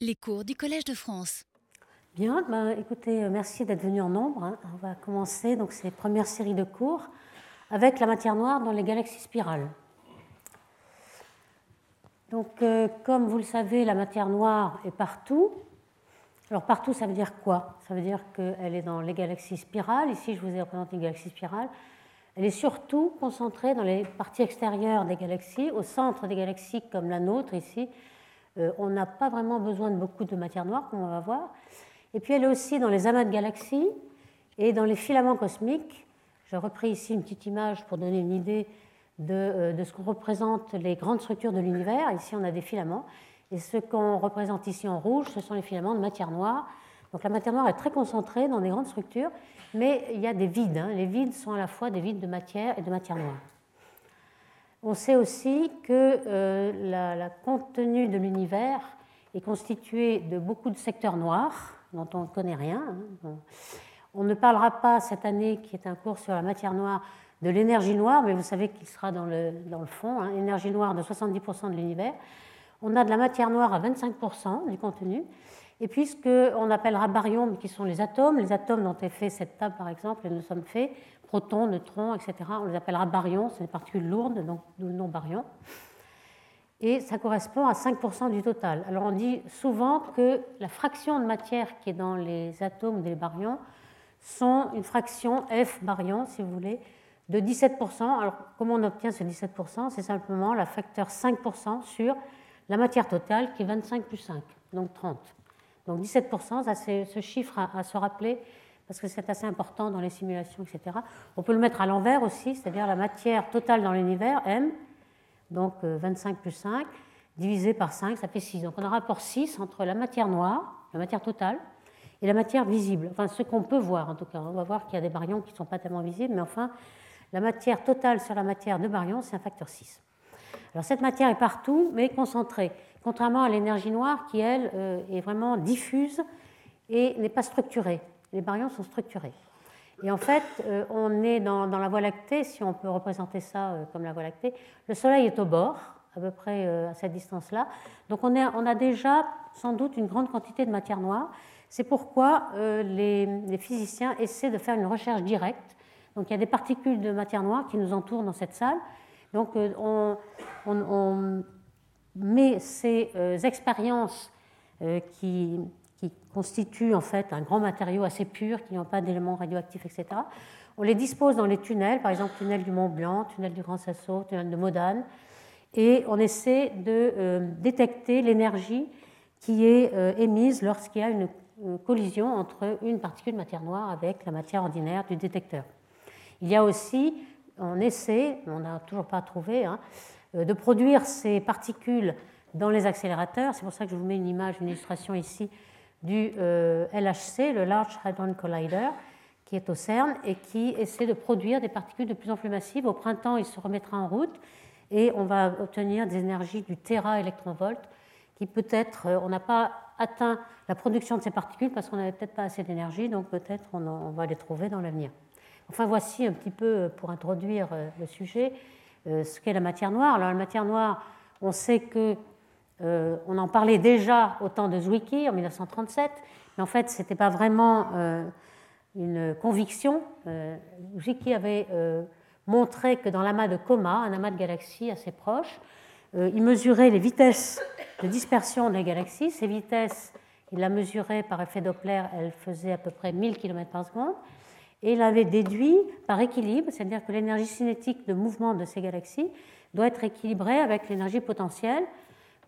Les cours du Collège de France. Bien, ben, écoutez, euh, merci d'être venu en nombre. Hein. On va commencer donc ces premières séries de cours avec la matière noire dans les galaxies spirales. Donc, euh, comme vous le savez, la matière noire est partout. Alors, partout, ça veut dire quoi? Ça veut dire qu'elle est dans les galaxies spirales. Ici, je vous ai représenté une galaxie spirale. Elle est surtout concentrée dans les parties extérieures des galaxies, au centre des galaxies comme la nôtre ici. Euh, on n'a pas vraiment besoin de beaucoup de matière noire, comme on va voir. Et puis elle est aussi dans les amas de galaxies et dans les filaments cosmiques. J'ai repris ici une petite image pour donner une idée euh, de, ce qu'on représente les grandes structures de l'univers. Ici, on a des filaments. Et ce qu'on représente ici en rouge, ce sont les filaments de matière noire. Donc la matière noire est très concentrée dans des grandes structures, mais il y a des vides. Hein. Les vides sont à la fois des vides de matière et de matière noire. On sait aussi que euh, la, contenu de l'univers est constitué de beaucoup de secteurs noirs dont on ne connaît rien. Hein. On ne parlera pas cette année, qui est un cours sur la matière noire, de l'énergie noire, mais vous savez qu'il sera dans le, dans le fond, hein, énergie noire de 70% de l'univers. On a de la matière noire à 25% du contenu. Et puis ce appellera baryons, qui sont les atomes, les atomes dont est fait cette table par exemple, et nous sommes faits, protons, neutrons, etc., on les appellera baryons, c'est des particules lourdes, donc d'où le nom et ça correspond à 5% du total. Alors on dit souvent que la fraction de matière qui est dans les atomes des baryons sont une fraction F baryon, si vous voulez, de 17%. Alors comment on obtient ce 17% C'est simplement la facteur 5% sur la matière totale qui est 25 plus 5, donc 30. Donc 17%, ça c'est ce chiffre à se rappeler parce que c'est assez important dans les simulations, etc. On peut le mettre à l'envers aussi, c'est-à-dire la matière totale dans l'univers, M, donc 25 euh, plus 5, divisé par 5, ça fait 6. Donc on a un rapport 6 entre la matière noire, la matière totale, et la matière visible. Enfin, ce qu'on peut voir en tout cas. On va voir qu'il y a des baryons qui ne sont pas tellement visibles, mais enfin, la matière totale sur la matière de baryons, c'est un facteur 6. Alors cette matière est partout, mais concentrée, contrairement à l'énergie noire qui, elle, euh, est vraiment diffuse et n'est pas structurée. Les baryons sont structurés. Et en fait, euh, on est dans, la Voie lactée, si on peut représenter ça euh, comme la Voie lactée. Le Soleil est au bord, à peu près euh, à cette distance-là. Donc on, a déjà sans doute une grande quantité de matière noire. C'est pourquoi les, physiciens essaient de faire une recherche directe. Donc il y a des particules de matière noire qui nous entourent dans cette salle. Donc on, on met ces expériences qui qui constituent en fait un grand matériau assez pur, qui n'ont pas d'éléments radioactifs, etc. On les dispose dans les tunnels, par exemple tunnel du Mont Blanc, tunnel du Grand Sasso, tunnel de Modane, et on essaie de euh, détecter l'énergie qui est euh, émise lorsqu'il y a une collision entre une particule de matière noire avec la matière ordinaire du détecteur. Il y a aussi, on essaie, on n'a toujours pas trouvé, hein, euh, de produire ces particules dans les accélérateurs. C'est pour ça que je vous mets une image, une illustration ici du euh, LHC, le Large Hadron Collider, qui est au CERN et qui essaie de produire des particules de plus en plus massives. Au printemps, il se remettra en route et on va obtenir des énergies du téra-électronvolt qui peut-être, euh, on n'a pas atteint la production de ces particules parce qu'on n'avait peut-être pas assez d'énergie, donc peut-être on, va les trouver dans l'avenir. Enfin, voici un petit peu, euh, pour introduire le sujet, ce qu'est la matière noire. Alors, la matière noire, on sait que euh, on en parlait déjà au temps de Zwicky en 1937, mais en fait, ce n'était pas vraiment euh, une conviction. Euh, Zwicky avait montré que dans l'amas de Coma, un amas de galaxies assez proche, il mesurait les vitesses de dispersion des galaxies. Ces vitesses, il la mesurait par effet Doppler, elles faisaient à peu près 1000 km par seconde. Et il avait déduit par équilibre, c'est-à-dire que l'énergie cinétique de mouvement de ces galaxies doit être équilibrée avec l'énergie potentielle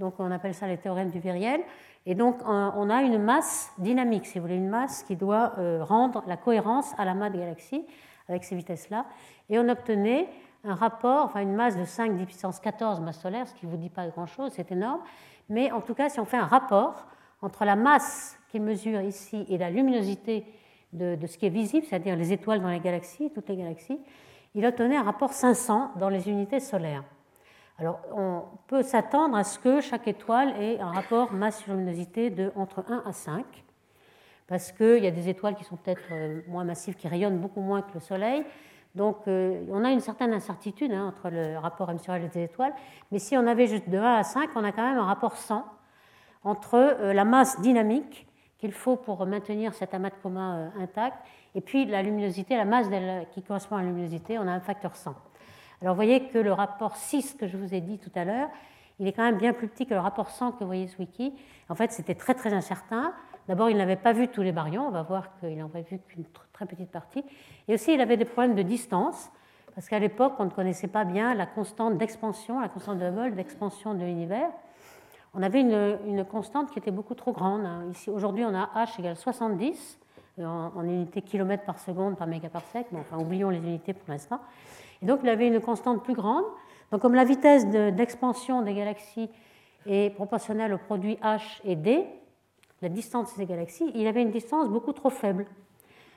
donc on appelle ça les théorèmes du viriel. Et donc on a une masse dynamique, si vous voulez, une masse qui doit euh, rendre la cohérence à la masse de galaxies avec ces vitesses-là. Et on obtenait un rapport, enfin une masse de 5 10 puissance 14 masse solaire, ce qui ne vous dit pas grand-chose, c'est énorme. Mais en tout cas, si on fait un rapport entre la masse qu'il mesure ici et la luminosité de, de ce qui est visible, c'est-à-dire les étoiles dans les galaxies, toutes les galaxies, il obtenait un rapport 500 dans les unités solaires. Alors, on peut s'attendre à ce que chaque étoile ait un rapport masse-luminosité de entre 1 à 5, parce qu'il y a des étoiles qui sont peut-être euh, moins massives, qui rayonnent beaucoup moins que le Soleil. Donc, euh, on a une certaine incertitude hein, entre le rapport M sur L les étoiles. Mais si on avait juste de 1 à 5, on a quand même un rapport 100 entre la masse dynamique qu'il faut pour maintenir cet amas de coma intact et puis la luminosité, la masse qui correspond à la luminosité, on a un facteur 100. Alors vous voyez que le rapport 6 que je vous ai dit tout à l'heure, il est quand même bien plus petit que le rapport 100 que vous voyez ce wiki. En fait, c'était très très incertain. D'abord, il n'avait pas vu tous les baryons, on va voir qu'il n'en avait vu qu'une très petite partie. Et aussi, il avait des problèmes de distance, parce qu'à l'époque, on ne connaissait pas bien la constante d'expansion, la constante de Hubble d'expansion de l'univers. On avait une, constante qui était beaucoup trop grande. Ici, aujourd'hui, on a h égale 70 euh, en, en unités kilomètres par seconde par mégaparsec, mais enfin, oublions les unités pour l'instant. Donc, il avait une constante plus grande. Donc, comme la vitesse d'expansion des galaxies est proportionnelle au produit h et d, la distance de ces galaxies, il avait une distance beaucoup trop faible.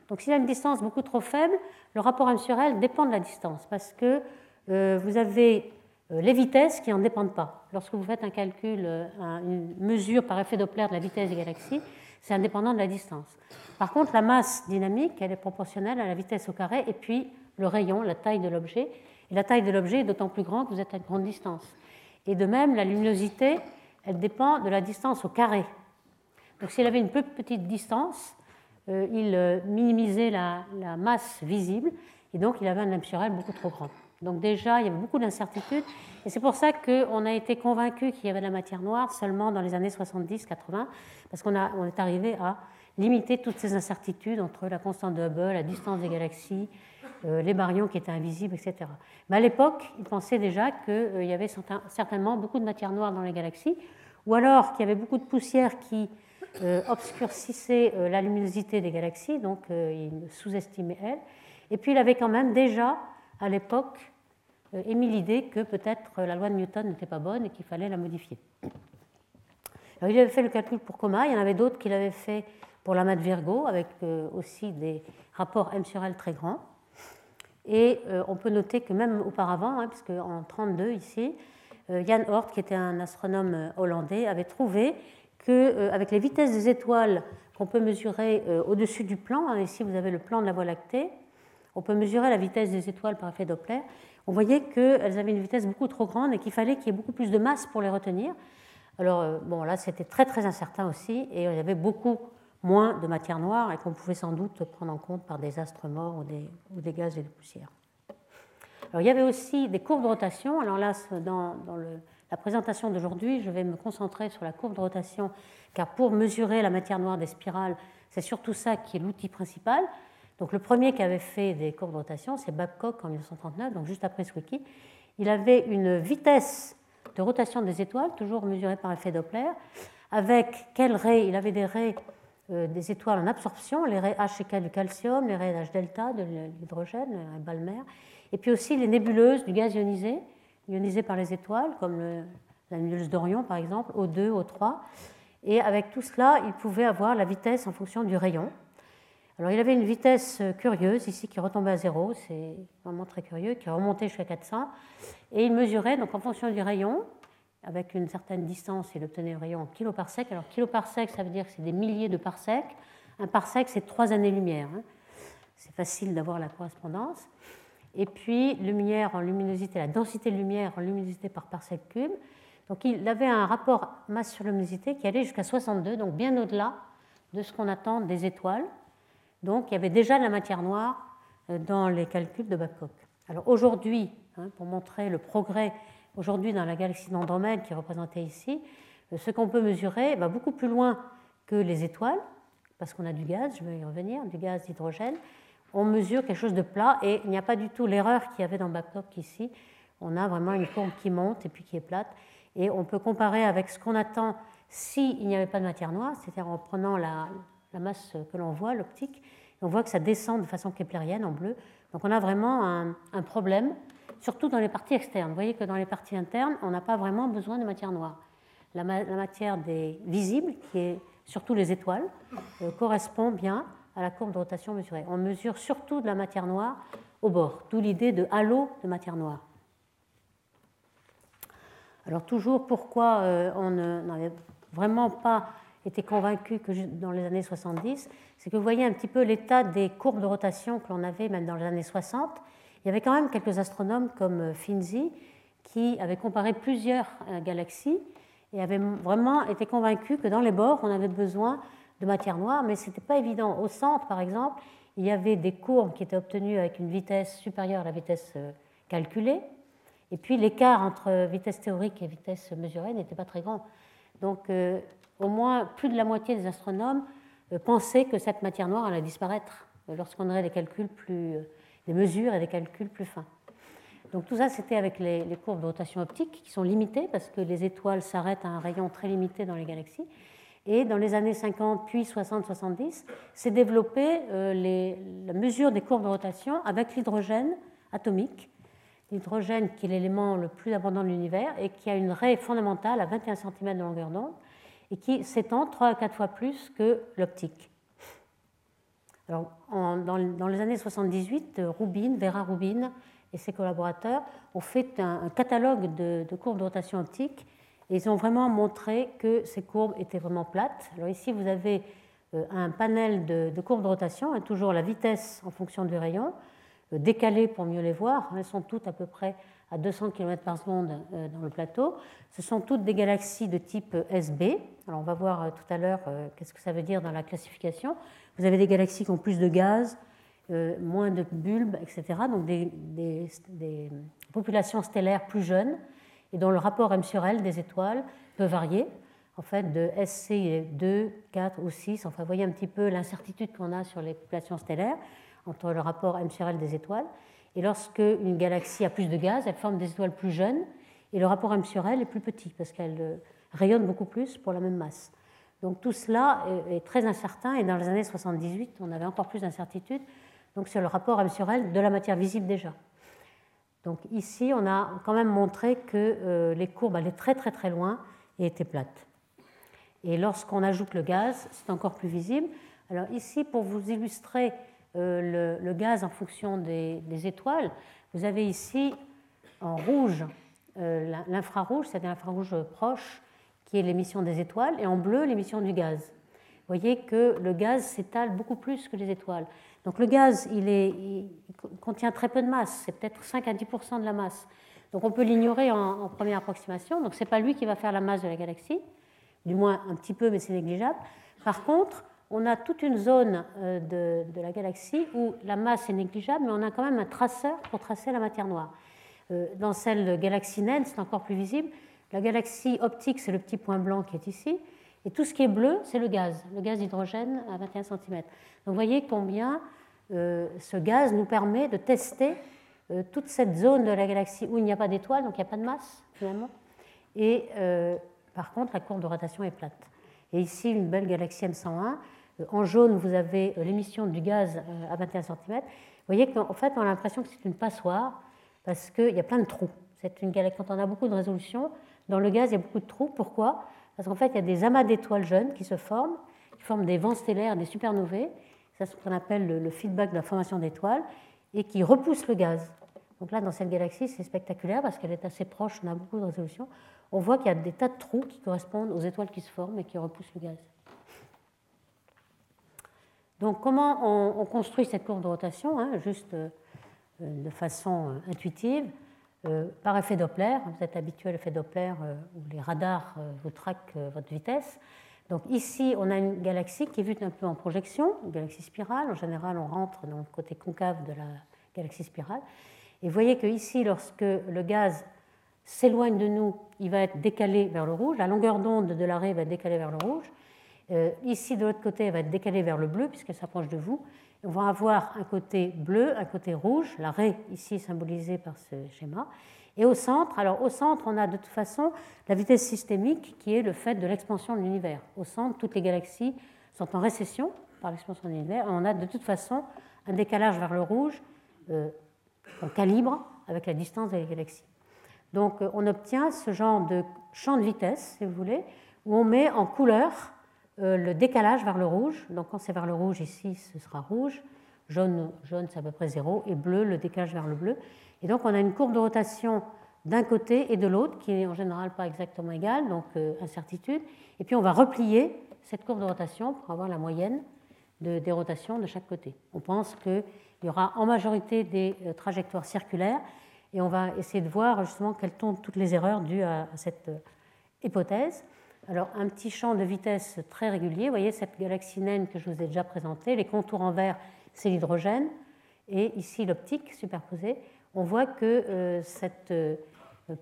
Donc, s'il a une distance beaucoup trop faible, le rapport M sur L dépend de la distance, parce que euh, vous avez euh, les vitesses qui n'en dépendent pas. Lorsque vous faites un calcul, euh, une mesure par effet Doppler de la vitesse des galaxies, c'est indépendant de la distance. Par contre, la masse dynamique, elle est proportionnelle à la vitesse au carré, et puis le rayon, la taille de l'objet. Et la taille de l'objet est d'autant plus grande que vous êtes à une grande distance. Et de même, la luminosité, elle dépend de la distance au carré. Donc s'il avait une petite distance, euh, il euh, minimisait la, masse visible, et donc il avait un naturel beaucoup trop grand. Donc déjà, il y avait beaucoup d'incertitudes, et c'est pour ça qu'on a été convaincu qu'il y avait de la matière noire seulement dans les années 70-80, parce qu'on on est arrivé à limiter toutes ces incertitudes entre la constante de Hubble, la distance des galaxies, les baryons qui étaient invisibles, etc. Mais à l'époque, ils pensaient déjà qu'il euh, y avait certainement beaucoup de matière noire dans les galaxies, ou alors qu'il y avait beaucoup de poussière qui euh, obscurcissait la luminosité des galaxies, donc ils sous-estimaient elle. Et puis il avait quand même déjà, à l'époque, émis l'idée que peut-être la loi de Newton n'était pas bonne et qu'il fallait la modifier. Il avait fait le calcul pour Coma, il y en avait d'autres qu'il avait fait pour la de Virgo, avec aussi des rapports M sur L très grands. Et euh, on peut noter que même auparavant, hein, puisque en 1932 ici, euh, Jan Hort, qui était un astronome euh, hollandais, avait trouvé qu'avec les vitesses des étoiles qu'on peut mesurer au-dessus du plan, hein, ici vous avez le plan de la Voie lactée, on peut mesurer la vitesse des étoiles par effet Doppler, on voyait qu'elles avaient une vitesse beaucoup trop grande et qu'il fallait qu'il y ait beaucoup plus de masse pour les retenir. Alors, bon, là, c'était très très incertain aussi, et il y avait beaucoup moins de matière noire et qu'on pouvait sans doute prendre en compte par des astres morts ou des, gaz et des poussières. Alors, il y avait aussi des courbes de rotation. Alors là, dans, la présentation d'aujourd'hui, je vais me concentrer sur la courbe de rotation, car pour mesurer la matière noire des spirales, c'est surtout ça qui est l'outil principal. Donc le premier qui avait fait des courbes de rotation, c'est Babcock en 1939, donc juste après Zwicky. Il avait une vitesse de rotation des étoiles, toujours mesurée par effet Doppler, avec quels raies Il avait des raies des étoiles en absorption, les raies H et K du calcium, les raies H delta de l'hydrogène, les Balmer, et puis aussi les nébuleuses du gaz ionisé, ionisé par les étoiles, comme la nébuleuse d'Orion par exemple, O2, O3. Et avec tout cela, il pouvait avoir la vitesse en fonction du rayon. Alors il avait une vitesse curieuse ici qui retombait à zéro, c'est vraiment très curieux, qui remontait jusqu'à 400. Et il mesurait donc en fonction du rayon, avec une certaine distance, il obtenait un rayon en kiloparsec. Alors kiloparsec, ça veut dire que c'est des milliers de parsecs. Un parsec, c'est trois années-lumière. Hein. C'est facile d'avoir la correspondance. Et puis lumière en luminosité, la densité de lumière en luminosité par parsec cube. Donc il avait un rapport masse sur luminosité qui allait jusqu'à 62, donc bien au-delà de ce qu'on attend des étoiles. Donc il y avait déjà de la matière noire euh, dans les calculs de Babcock. Alors aujourd'hui, hein, pour montrer le progrès Aujourd'hui, dans la galaxie d'Andromède qui est représentée ici, euh, ce qu'on peut mesurer beaucoup plus loin que les étoiles, parce qu'on a du gaz, je vais y revenir, du gaz d'hydrogène. On mesure quelque chose de plat et il n'y a pas du tout l'erreur qu'il y avait dans Babcock ici. On a vraiment une courbe qui monte et puis qui est plate. Et on peut comparer avec ce qu'on attend s'il n'y avait pas de matière noire, c'est-à-dire en prenant la, masse que l'on voit, l'optique, on voit que ça descend de façon keplérienne en bleu. Donc on a vraiment un problème surtout dans les parties externes. Vous voyez que dans les parties internes, on n'a pas vraiment besoin de matière noire. La, matière des visibles, qui est surtout les étoiles, euh, correspond bien à la courbe de rotation mesurée. On mesure surtout de la matière noire au bord, d'où l'idée de halo de matière noire. Alors toujours pourquoi euh, on n'avait vraiment pas été convaincu que dans les années 70, c'est que vous voyez un petit peu l'état des courbes de rotation que l'on avait même dans les années 60 il y avait quand même quelques astronomes comme euh, Finzi qui avaient comparé plusieurs euh, galaxies et avait vraiment été convaincu que dans les bords, on avait besoin de matière noire, mais ce n'était pas évident. Au centre, par exemple, il y avait des courbes qui étaient obtenues avec une vitesse supérieure à la vitesse euh, calculée, et puis l'écart entre vitesse théorique et vitesse mesurée n'était pas très grand. Donc au moins plus de la moitié des astronomes pensaient que cette matière noire allait disparaître lorsqu'on aurait des calculs plus, des mesures et des calculs plus fins. Donc tout ça, c'était avec les, courbes de rotation optique qui sont limitées parce que les étoiles s'arrêtent à un rayon très limité dans les galaxies. Et dans les années 50, puis 60-70, s'est développée euh, la mesure des courbes de rotation avec l'hydrogène atomique. L'hydrogène qui est l'élément le plus abondant de l'univers et qui a une raie fondamentale à 21 cm de longueur d'onde et qui s'étend 3 à 4 fois plus que l'optique. Alors, dans, les années 78, Rubin, Vera Rubin et ses collaborateurs ont fait un, catalogue de, courbes de rotation optique et ils ont vraiment montré que ces courbes étaient vraiment plates. Alors ici, vous avez euh, un panel de, courbes de rotation, toujours la vitesse en fonction du rayon, euh, décalée pour mieux les voir. Elles sont toutes à peu près à 200 km par seconde euh, dans le plateau. Ce sont toutes des galaxies de type SB. Alors on va voir tout à l'heure qu'est-ce que ça veut dire dans la classification. Vous avez des galaxies qui ont plus de gaz, moins de bulbes, etc. Donc des, populations stellaires plus jeunes et dont le rapport M sur L des étoiles peut varier, en fait, de SC 2, 4 ou 6. Enfin, voyez un petit peu l'incertitude qu'on a sur les populations stellaires entre le rapport M sur L des étoiles. Et lorsque une galaxie a plus de gaz, elle forme des étoiles plus jeunes, et le rapport M sur L est plus petit, parce qu'elle euh, rayonne beaucoup plus pour la même masse. Donc tout cela est très incertain, et dans les années 78, on avait encore plus d'incertitude donc sur le rapport M sur L de la matière visible déjà. Donc ici, on a quand même montré que euh, les courbes allaient très très très loin et étaient plates. Et lorsqu'on ajoute le gaz, c'est encore plus visible. Alors ici, pour vous illustrer euh, le, gaz en fonction des, étoiles, vous avez ici en rouge euh, l'infrarouge, c'est-à-dire l'infrarouge proche, qui est l'émission des étoiles, et en bleu l'émission du gaz. Vous voyez que le gaz s'étale beaucoup plus que les étoiles. Donc le gaz, il, contient très peu de masse, c'est peut-être 5 à 10 de la masse. Donc on peut l'ignorer en, première approximation. Donc ce n'est pas lui qui va faire la masse de la galaxie, du moins un petit peu, mais c'est négligeable. Par contre, on a toute une zone euh, de, la galaxie où la masse est négligeable, mais on a quand même un traceur pour tracer la matière noire. Euh, dans celle de galaxie naine, c'est encore plus visible. La galaxie optique, c'est le petit point blanc qui est ici. Et tout ce qui est bleu, c'est le gaz, le gaz d'hydrogène à 21 cm. Donc vous voyez combien euh, ce gaz nous permet de tester euh, toute cette zone de la galaxie où il n'y a pas d'étoiles, donc il n'y a pas de masse finalement. Et euh, par contre, la courbe de rotation est plate. Et ici, une belle galaxie M101. En jaune, vous avez l'émission du gaz à 21 cm. Vous voyez qu'en fait, on a l'impression que c'est une passoire parce qu'il y a plein de trous. C'est une galaxie, quand on a beaucoup de résolution, dans le gaz, il y a beaucoup de trous. Pourquoi? Parce qu'en fait, il y a des amas d'étoiles jeunes qui se forment, qui forment des vents stellaires, des supernovae. C'est ce qu'on appelle le, feedback de la formation d'étoiles, et qui repoussent le gaz. Donc là, dans cette galaxie, c'est spectaculaire parce qu'elle est assez proche, on a beaucoup de résolution. On voit qu'il y a des tas de trous qui correspondent aux étoiles qui se forment et qui repoussent le gaz. Donc comment on, construit cette courbe de rotation hein, Juste euh, de façon euh, intuitive? Euh, par effet Doppler. Vous êtes habitué à l'effet Doppler euh, où les radars euh, vous traquent votre vitesse. Donc ici, on a une galaxie qui est vue un peu en projection, une galaxie spirale. En général, on rentre dans le côté concave de la galaxie spirale. Et vous voyez que ici, lorsque le gaz s'éloigne de nous, il va être décalé vers le rouge. La longueur d'onde de l'arrêt va être décalée vers le rouge. ici, de l'autre côté, elle va être décalée vers le bleu puisqu'elle s'approche de vous on va avoir un côté bleu, un côté rouge, la raie ici symbolisée par ce schéma. Et au centre, alors au centre, on a de toute façon la vitesse systémique qui est le fait de l'expansion de l'univers. Au centre, toutes les galaxies sont en récession par l'expansion de l'univers. On a de toute façon un décalage vers le rouge euh, qu'on calibre avec la distance des galaxies. Donc euh, on obtient ce genre de champ de vitesse, si vous voulez, où on met en couleur le décalage vers le rouge. Donc quand c'est vers le rouge ici, ce sera rouge. Jaune, jaune c'est à peu près zéro. Et bleu, le décalage vers le bleu. Et donc on a une courbe de rotation d'un côté et de l'autre qui est en général pas exactement égale, donc euh, incertitude. Et puis on va replier cette courbe de rotation pour avoir la moyenne des rotations de chaque côté. On pense qu'il y aura en majorité des euh, trajectoires circulaires et on va essayer de voir justement quelles sont toutes les erreurs dues à, cette hypothèse. Alors, un petit champ de vitesse très régulier. Vous voyez cette galaxie naine que je vous ai déjà présentée. Les contours en vert, c'est l'hydrogène. Et ici, l'optique superposée. On voit que euh, cette euh,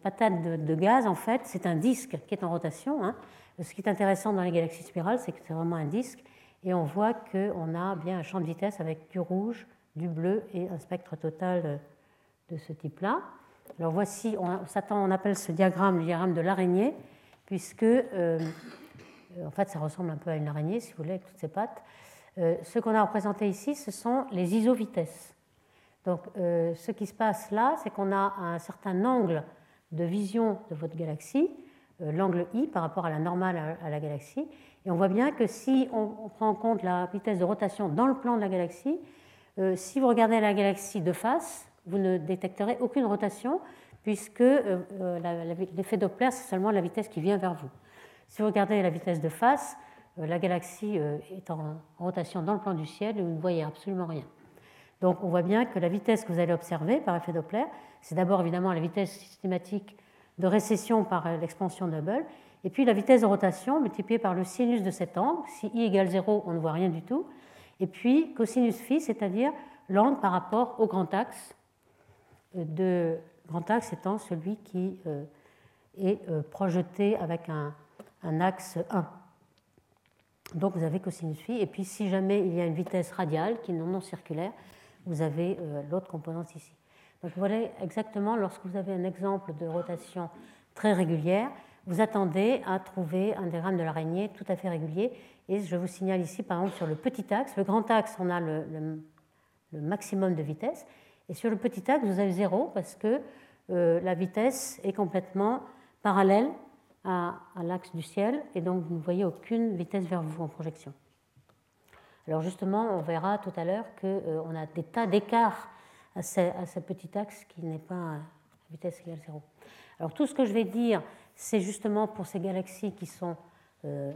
patate de, gaz, en fait, c'est un disque qui est en rotation. Hein. Ce qui est intéressant dans les galaxies spirales, c'est que c'est vraiment un disque. Et on voit qu'on a bien un champ de vitesse avec du rouge, du bleu et un spectre total de ce type-là. Alors voici, on appelle ce diagramme le diagramme de l'araignée puisque euh, en fait ça ressemble un peu à une araignée, si vous voulez, avec toutes ses pattes. Euh, ce qu'on a représenté ici, ce sont les isovitesses. Donc euh, ce qui se passe là, c'est qu'on a un certain angle de vision de votre galaxie, l'angle I par rapport à la normale à, la galaxie, et on voit bien que si on, prend en compte la vitesse de rotation dans le plan de la galaxie, si vous regardez la galaxie de face, vous ne détecterez aucune rotation, puisque euh, euh, l'effet Doppler, c'est seulement la vitesse qui vient vers vous. Si vous regardez la vitesse de face, euh, la galaxie est en rotation dans le plan du ciel et vous ne voyez absolument rien. Donc on voit bien que la vitesse que vous allez observer par effet Doppler, c'est d'abord évidemment la vitesse systématique de récession par l'expansion Hubble, et puis la vitesse de rotation multipliée par le sinus de cet angle. Si i égale 0, on ne voit rien du tout. Et puis cosinus phi, c'est-à-dire l'angle par rapport au grand axe de grand axe étant celui qui euh, est euh, projeté avec un, axe 1. Donc vous avez cosinus phi, et puis si jamais il y a une vitesse radiale qui est non circulaire, vous avez euh, l'autre composante ici. Donc voilà exactement lorsque vous avez un exemple de rotation très régulière, vous attendez à trouver un diagramme de l'araignée tout à fait régulier. Et je vous signale ici, par exemple, sur le petit axe, le grand axe, on a le, le maximum de vitesse, et sur le petit axe, vous avez zéro parce que la vitesse est complètement parallèle à, l'axe du ciel et donc vous ne voyez aucune vitesse vers vous en projection. Alors justement, on verra tout à l'heure qu'on euh, a des tas d'écarts à, ce, petit axe qui n'est pas à vitesse égale zéro. Alors tout ce que je vais dire, c'est justement pour ces galaxies qui sont euh,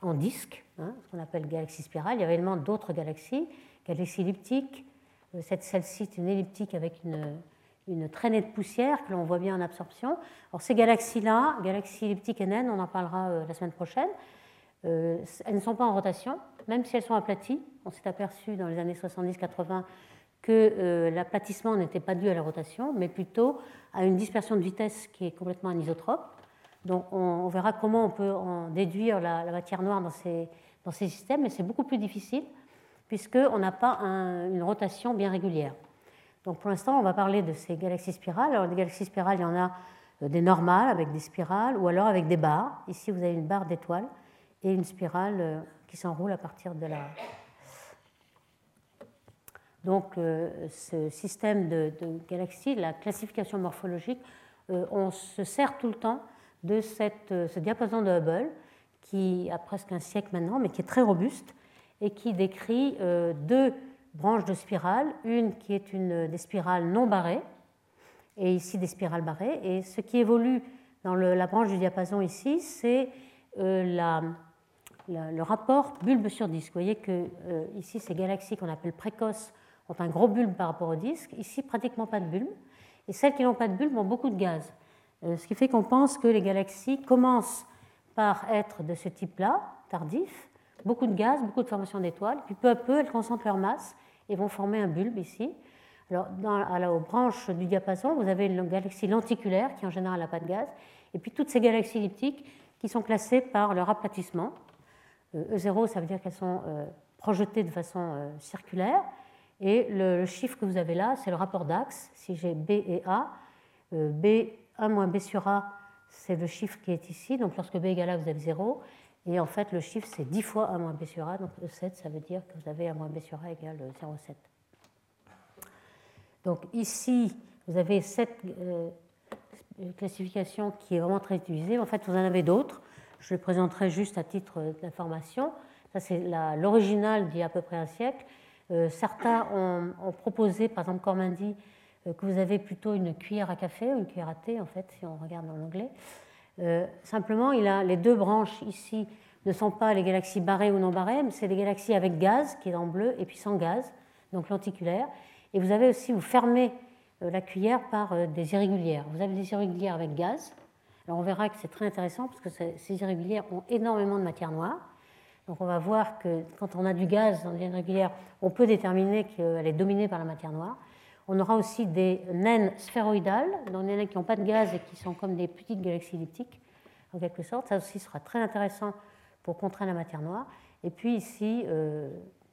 en disque, hein, ce qu'on appelle galaxies spirales. Il y a également d'autres galaxies, galaxies elliptiques, euh, celle-ci est une elliptique avec une, traînée de poussière que l'on voit bien en absorption. Alors ces galaxies-là, galaxies elliptiques et naines, on en parlera euh, la semaine prochaine, euh, elles ne sont pas en rotation, même si elles sont aplaties. On s'est aperçu dans les années 70-80 que l'aplatissement n'était pas dû à la rotation, mais plutôt à une dispersion de vitesse qui est complètement anisotrope. Donc on, verra comment on peut en déduire la, matière noire dans ces systèmes, mais c'est beaucoup plus difficile puisqu'on n'a pas une rotation bien régulière. Donc pour l'instant, on va parler de ces galaxies spirales. Alors, des galaxies spirales, il y en a euh, des normales avec des spirales ou alors avec des barres. Ici, vous avez une barre d'étoiles et une spirale euh, qui s'enroule à partir de la. Donc, euh, ce système de, galaxies, la classification morphologique, on se sert tout le temps de cette, ce diapason de Hubble, qui a presque un siècle maintenant, mais qui est très robuste et qui décrit deux branches de spirales, une qui est une, des spirales non barrées, et ici des spirales barrées. Et ce qui évolue dans la branche du diapason ici, c'est euh, le rapport bulbe sur disque. Vous voyez que euh, ici, ces galaxies qu'on appelle précoces ont un gros bulbe par rapport au disque. Ici, pratiquement pas de bulbe. Et celles qui n'ont pas de bulbe ont beaucoup de gaz. ce qui fait qu'on pense que les galaxies commencent par être de ce type-là, tardif, beaucoup de gaz, beaucoup de formation d'étoiles, puis peu à peu, elles concentrent leur masse et vont former un bulbe ici. Alors, dans, la, aux branches du diapason, vous avez une galaxie lenticulaire qui en général n'a pas de gaz, et puis toutes ces galaxies elliptiques qui sont classées par leur aplatissement. E0, euh, e ça veut dire qu'elles sont euh, projetées de façon euh, circulaire, et le, chiffre que vous avez là, c'est le rapport d'axe. Si j'ai B et A, B1 moins B sur A, c'est le chiffre qui est ici, donc lorsque B égale A, vous avez 0, et en fait, le chiffre, c'est 10 fois A moins B sur A. Donc, E7, ça veut dire que vous avez A moins B sur A égale 0,7. Donc, ici, vous avez cette euh, classification qui est vraiment très utilisée. En fait, vous en avez d'autres. Je les présenterai juste à titre d'information. Ça, c'est l'original d'il y a à peu près un siècle. Euh, certains ont, proposé, par exemple, Cormandy, euh, que vous avez plutôt une cuillère à café ou une cuillère à thé, en fait, si on regarde en anglais. Euh, simplement, les deux branches ici ne sont pas les galaxies barrées ou non barrées, mais c'est des galaxies avec gaz, qui est en bleu, et puis sans gaz, donc lenticulaire. Et vous avez aussi, vous fermez euh, la cuillère par euh, des irrégulières. Vous avez des irrégulières avec gaz, Alors on verra que c'est très intéressant parce que ces irrégulières ont énormément de matière noire. Donc on va voir que quand on a du gaz dans une irrégulière, on peut déterminer qu'elle est dominée par la matière noire. On aura aussi des naines sphéroïdales, donc des naines qui n'ont pas de gaz et qui sont comme des petites galaxies elliptiques, en quelque sorte. Ça aussi sera très intéressant pour contraindre la matière noire. Et puis ici, euh,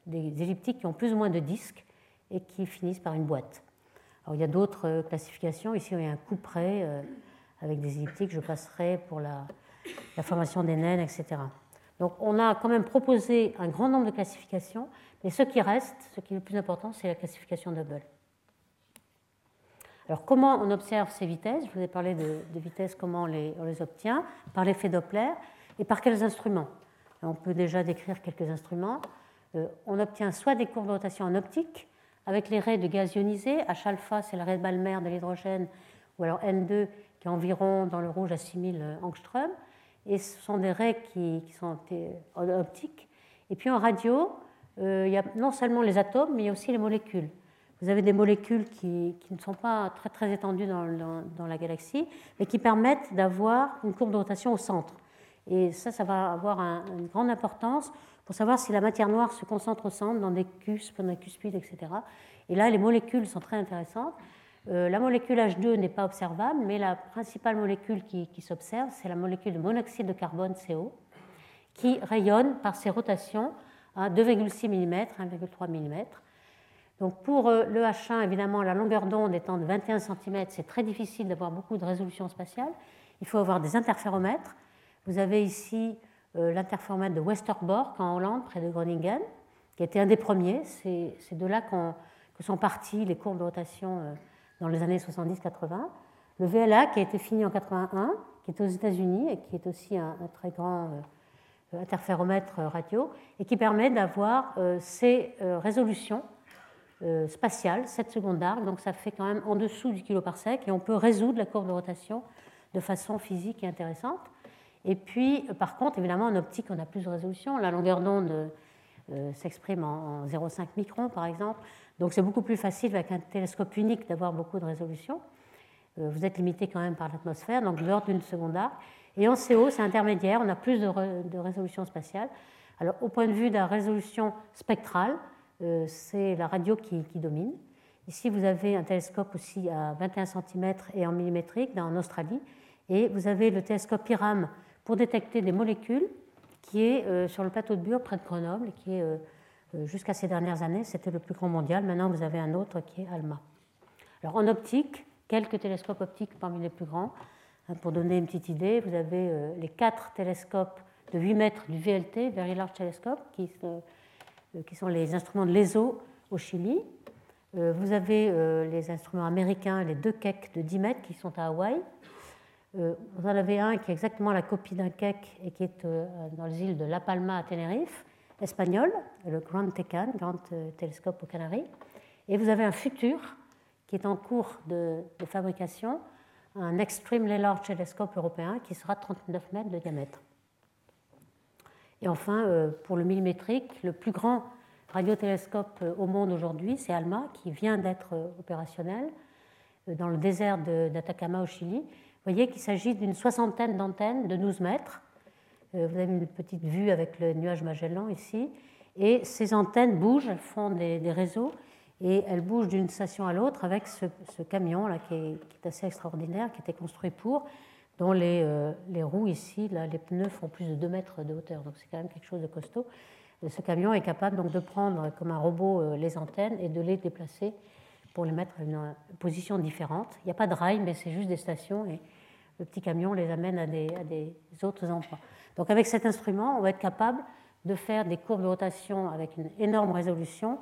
des elliptiques qui ont plus ou moins de disques et qui finissent par une boîte. Alors, il y a d'autres classifications. Ici, il y a un coup près euh, avec des elliptiques. Je passerai pour la, la formation des naines, etc. Donc, on a quand même proposé un grand nombre de classifications, mais ce qui reste, ce qui est le plus important, c'est la classification Hubble. Alors, comment on observe ces vitesses? Je vous ai parlé de, vitesses, comment on les, obtient Par l'effet Doppler et par quels instruments On peut déjà décrire quelques instruments. Euh, on obtient soit des courbes de rotation en optique, avec les raies de gaz ionisé. H alpha, c'est la raie de Balmer de l'hydrogène, ou alors N2, qui est environ dans le rouge à 6000 angstrom. Et ce sont des raies qui, sont optiques. Et puis en radio, euh, il y a non seulement les atomes, mais il y a aussi les molécules vous avez des molécules qui, ne sont pas très, très étendues dans, la galaxie, mais qui permettent d'avoir une courbe de rotation au centre. Et ça, ça va avoir une grande importance pour savoir si la matière noire se concentre au centre, dans des cuspes, dans des cuspides, etc. Et là, les molécules sont très intéressantes. Euh, la molécule H2 n'est pas observable, mais la principale molécule qui s'observe, c'est la molécule de monoxyde de carbone, CO, qui rayonne par ses rotations à 2,6 mm, 1,3 mm. Donc pour euh, le H1, évidemment, la longueur d'onde étant de 21 cm, c'est très difficile d'avoir beaucoup de résolution spatiale. Il faut avoir des interféromètres. Vous avez ici euh, l'interféromètre de Westerbork en Hollande, près de Groningen, qui été un des premiers. C'est de là que sont parties les courbes de rotation euh, dans les années 70-80. Le VLA, qui a été fini en 81, qui est aux États-Unis et qui est aussi un, très grand interféromètre radio, et qui permet d'avoir ces résolutions euh, spatiale, 7 secondes d'arc, donc ça fait quand même en dessous du kiloparsec, et on peut résoudre la courbe de rotation de façon physique et intéressante. Et puis, euh, par contre, évidemment, en optique, on a plus de résolution. La longueur d'onde euh, s'exprime en, 0,5 microns, par exemple. Donc, c'est beaucoup plus facile avec un télescope unique d'avoir beaucoup de résolution. vous êtes limité quand même par l'atmosphère, donc l'ordre d'une seconde d'arc. Et en CO, c'est intermédiaire, on a plus de, de résolution spatiale. Alors, au point de vue de la résolution spectrale, c'est la radio qui, domine. Ici, vous avez un télescope aussi à 21 cm et en millimétrique en Australie. Et vous avez le télescope IRAM pour détecter des molécules qui est euh, sur le plateau de Bure près de Grenoble, qui est euh, jusqu'à ces dernières années, c'était le plus grand mondial. Maintenant, vous avez un autre qui est ALMA. Alors en optique, quelques télescopes optiques parmi les plus grands. Hein, pour donner une petite idée, vous avez les quatre télescopes de 8 mètres du VLT, Very Large Telescope, qui euh, qui sont les instruments de l'ESO au Chili. Euh, vous avez euh, les instruments américains, les deux Keck de 10 mètres qui sont à Hawaï. Vous en avez un qui est exactement la copie d'un Keck et qui est dans les îles de La Palma à Tenerife, espagnol, le Grand Tecan, Grand Télescope aux Canaries. Et vous avez un futur qui est en cours de, de fabrication, un Extremely Large Telescope européen qui sera 39 mètres de diamètre. Et enfin, euh, pour le millimétrique, le plus grand radiotélescope euh, au monde aujourd'hui, c'est ALMA, qui vient d'être euh, opérationnel dans le désert d'Atacama au Chili. Vous voyez qu'il s'agit d'une soixantaine d'antennes de 12 mètres. Vous avez une petite vue avec le nuage Magellan ici. Et ces antennes bougent, elles font des, réseaux, et elles bougent d'une station à l'autre avec ce, camion là qui est, qui est, assez extraordinaire, qui était construit pour dont les, euh, les roues ici, là, les pneus font plus de 2 mètres de hauteur, donc c'est quand même quelque chose de costaud. Ce camion est capable donc de prendre comme un robot euh, les antennes et de les déplacer pour les mettre à une position différente. Il n'y a pas de rail, mais c'est juste des stations et le petit camion les amène à des, à des autres endroits. Donc avec cet instrument, on va être capable de faire des courbes de rotation avec une énorme résolution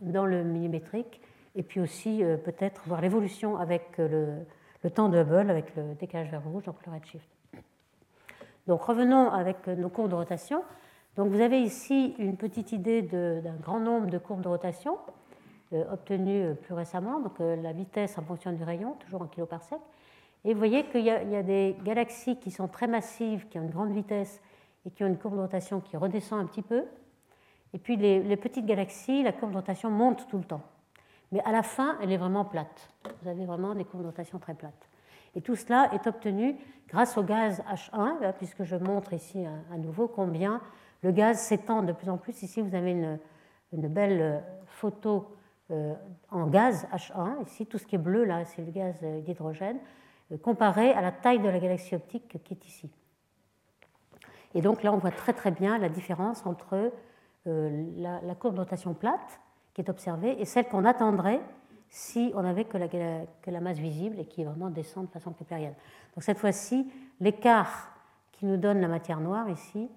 dans le millimétrique et puis aussi euh, peut-être voir l'évolution avec le, le temps de Hubble avec le décalage vers rouge, donc le redshift. Donc revenons avec nos courbes de rotation. Donc vous avez ici une petite idée d'un grand nombre de courbes de rotation euh, obtenues euh, plus récemment, donc euh, la vitesse en fonction du rayon, toujours en kiloparsec. Et vous voyez qu'il y, a des galaxies qui sont très massives, qui ont une grande vitesse et qui ont une courbe de rotation qui redescend un petit peu. Et puis les petites galaxies, la courbe de rotation monte tout le temps. Mais à la fin, elle est vraiment plate. Vous avez vraiment des courbes de rotation très plates. Et tout cela est obtenu grâce au gaz H1, puisque je montre ici à nouveau combien le gaz s'étend de plus en plus. Ici, vous avez une, belle photo euh, en gaz H1. Ici, tout ce qui est bleu, là, c'est le gaz d'hydrogène, euh, comparé à la taille de la galaxie optique qui est ici. Et donc là, on voit très très bien la différence entre euh, la, courbe de rotation plate qui est observée et celle qu'on attendrait si on n'avait que la, masse visible et qui est vraiment descend de façon keplérienne. Donc cette fois-ci, l'écart qui nous donne la matière noire ici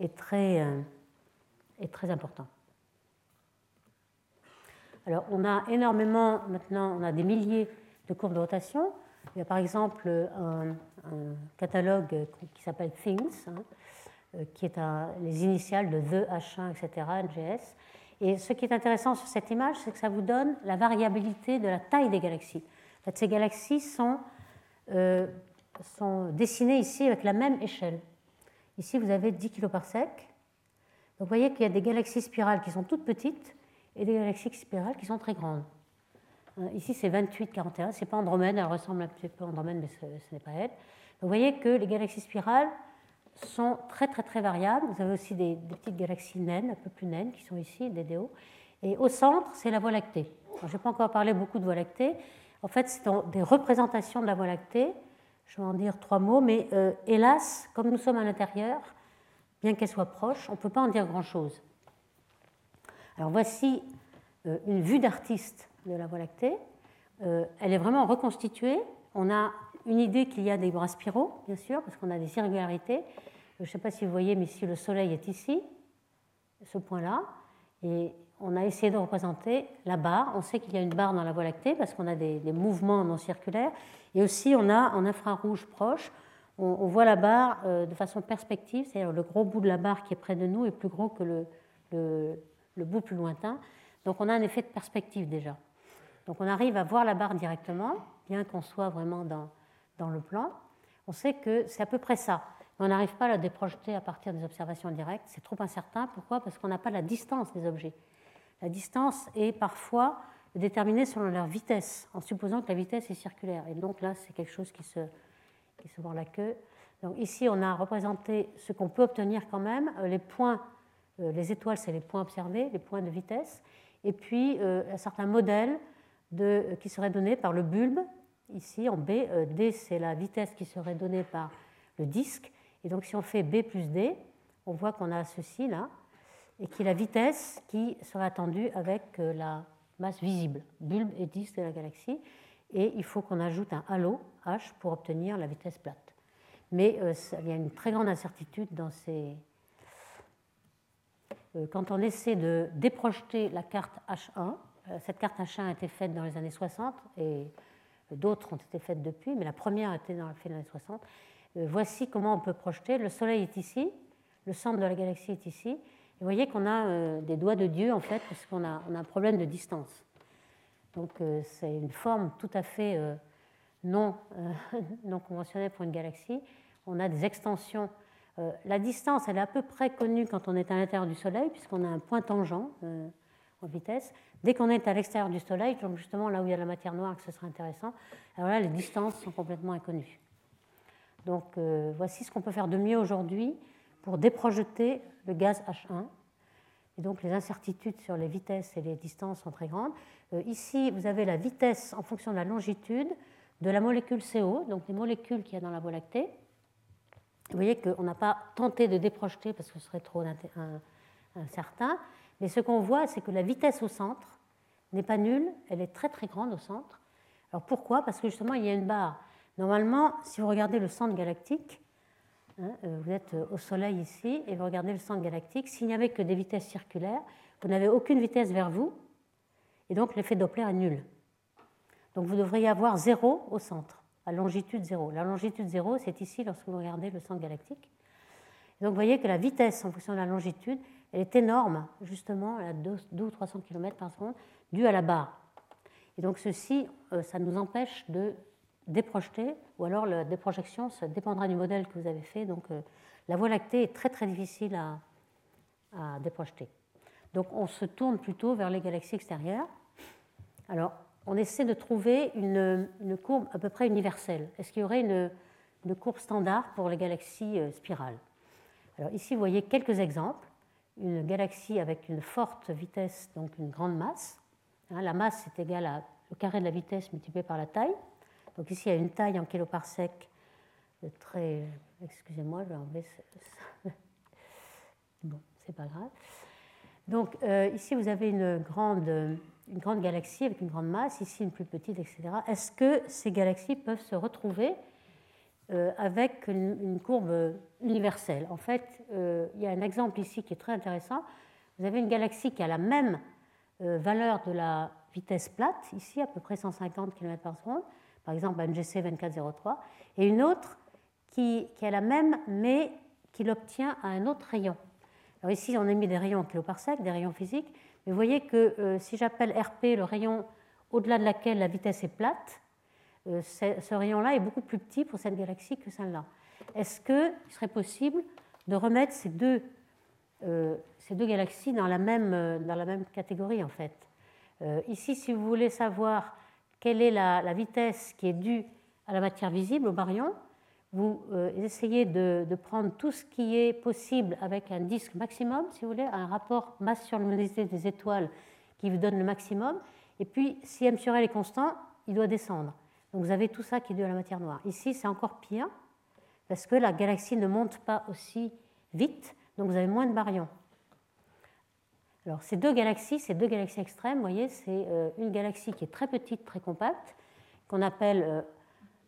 est très, est très important. Alors, on a énormément, maintenant, on a des milliers de courbes de rotation. Il y a par exemple un, catalogue qui s'appelle Things, hein, euh, qui est les initiales de The, H1, etc., NGS. Et ce qui est intéressant sur cette image, c'est que ça vous donne la variabilité de la taille des galaxies. Ces galaxies sont, euh, sont dessinées ici avec la même échelle. Ici, vous avez 10 kg par sec. vous voyez qu'il y a des galaxies spirales qui sont toutes petites et des galaxies spirales qui sont très grandes. Euh, ici, c'est 28-41. Ce n'est pas Andromède, elle ressemble un petit peu à Andromède, mais ce, n'est pas elle. vous voyez que les galaxies spirales sont très, très, très variables. Vous avez aussi des, petites galaxies naines, un peu plus naines, qui sont ici, des DO. Et au centre, c'est la Voie lactée. je ne vais pas encore parler beaucoup de Voie lactée. En fait, c'est des représentations de la Voie lactée. Je vais en dire trois mots, mais euh, hélas, comme nous sommes à l'intérieur, bien qu'elle soit proche, on ne peut pas en dire grand-chose. Alors voici euh, une vue d'artiste de la Voie lactée. Euh, elle est vraiment reconstituée. On a une idée qu'il y a des bras spiraux, bien sûr, parce qu'on a des irrégularités. Je ne sais pas si vous voyez, mais si le Soleil est ici, ce point-là, et on a essayé de représenter la barre. On sait qu'il y a une barre dans la Voie lactée parce qu'on a des, mouvements non circulaires. Et aussi, on a en infrarouge proche, on, voit la barre euh, de façon perspective, c'est-à-dire le gros bout de la barre qui est près de nous est plus gros que le, le bout plus lointain. Donc on a un effet de perspective déjà. Donc on arrive à voir la barre directement, bien qu'on soit vraiment dans, dans le plan. On sait que c'est à peu près ça. On n'arrive pas à la déprojeter à partir des observations directes. C'est trop incertain. Pourquoi? Parce qu'on n'a pas la distance des objets. La distance est parfois déterminée selon leur vitesse, en supposant que la vitesse est circulaire. Et donc là, c'est quelque chose qui se, qui se la queue. Donc ici, on a représenté ce qu'on peut obtenir quand même, euh, les points euh, les étoiles, c'est les points observés, les points de vitesse, et puis euh, un certain modèle qui serait donné par le bulbe, ici en B. D, c'est la vitesse qui serait donnée par le disque. Et donc si on fait B plus D, on voit qu'on a ceci là, et qui est la vitesse qui serait attendue avec la masse visible, bulbe et disque de la galaxie. Et il faut qu'on ajoute un halo, H, pour obtenir la vitesse plate. Mais il y a une très grande incertitude dans ces, euh, quand on essaie de déprojeter la carte H1, euh, cette carte H1 a été faite dans les années 60 et d'autres ont été faites depuis, mais la première a été dans les années 60. Euh, voici comment on peut projeter. Le Soleil est ici, le centre de la galaxie est ici. vous voyez qu'on a des doigts de Dieu en fait, parce qu'on a, un problème de distance. Donc c'est une forme tout à fait non, non conventionnelle pour une galaxie. On a des extensions euh, la distance, elle est à peu près connue quand on est à l'intérieur du Soleil, puisqu'on a un point tangent euh, vitesse. Dès qu'on est à l'extérieur du Soleil, donc justement là où il y a la matière noire, ce serait intéressant, alors là, les distances sont complètement inconnues. Donc euh, voici ce qu'on peut faire de mieux aujourd'hui pour déprojeter le gaz H1. Et donc les incertitudes sur les vitesses et les distances sont très grandes. ici, vous avez la vitesse en fonction de la longitude de la molécule CO, donc les molécules qu'il y a dans la Voie lactée. Vous voyez qu'on n'a pas tenté de déprojeter parce que ce serait trop incertain, mais ce qu'on voit, c'est que la vitesse au centre n'est pas nulle, elle est très très grande au centre. Alors pourquoi? Parce que justement, il y a une barre. Normalement, si vous regardez le centre galactique, hein, euh, vous êtes au Soleil ici, et vous regardez le centre galactique, s'il n'y avait que des vitesses circulaires, vous n'avez aucune vitesse vers vous, et donc l'effet Doppler est nul. Donc vous devriez avoir zéro au centre à longitude zéro. La longitude zéro, c'est ici lorsque vous regardez le centre galactique. donc vous voyez que la vitesse en fonction de la longitude, elle est énorme, justement, à 2 ou 300 km par seconde, due à la barre. Et donc ceci, euh, ça nous empêche de déprojeter, ou alors la déprojection, ça dépendra du modèle que vous avez fait. Donc euh, la Voie lactée est très très difficile à, déprojeter. Donc on se tourne plutôt vers les galaxies extérieures. Alors on essaie de trouver une, courbe à peu près universelle. Est-ce qu'il y aurait une, courbe standard pour les galaxies euh, spirales? Alors ici, vous voyez quelques exemples. Une galaxie avec une forte vitesse, donc une grande masse. Hein, la masse est égale à le carré de la vitesse multiplié par la taille. Donc ici, il y a une taille en kiloparsec très. Excusez-moi, je vais enlever ça. Bon, c'est pas grave. Donc euh, ici, vous avez une grande, une grande galaxie avec une grande masse, ici une plus petite, etc. Est-ce que ces galaxies peuvent se retrouver euh, avec une, courbe universelle En fait, euh, il y a un exemple ici qui est très intéressant. Vous avez une galaxie qui a la même valeur de la vitesse plate, ici à peu près 150 km par seconde, par exemple NGC 2403, et une autre qui, a la même, mais qui l'obtient à un autre rayon. Alors ici, on a mis des rayons en kiloparsec, des rayons physiques, mais vous voyez que euh, si j'appelle RP le rayon au-delà de laquelle la vitesse est plate, euh, ce rayon-là est beaucoup plus petit pour cette galaxie que celle-là. Est-ce qu'il serait possible de remettre ces deux, euh, galaxies dans la, même, dans la même catégorie, en fait Ici, si vous voulez savoir quelle est la, vitesse qui est due à la matière visible, au baryon, vous euh, essayez de, prendre tout ce qui est possible avec un disque maximum, si vous voulez, un rapport masse sur luminosité des étoiles qui vous donne le maximum. Et puis, si m sur l est constant, il doit descendre. Donc vous avez tout ça qui est dû à la matière noire. Ici, c'est encore pire, parce que la galaxie ne monte pas aussi vite, donc vous avez moins de baryons. Alors ces deux galaxies, ces deux galaxies extrêmes, vous voyez, c'est euh, une galaxie qui est très petite, très compacte, qu'on appelle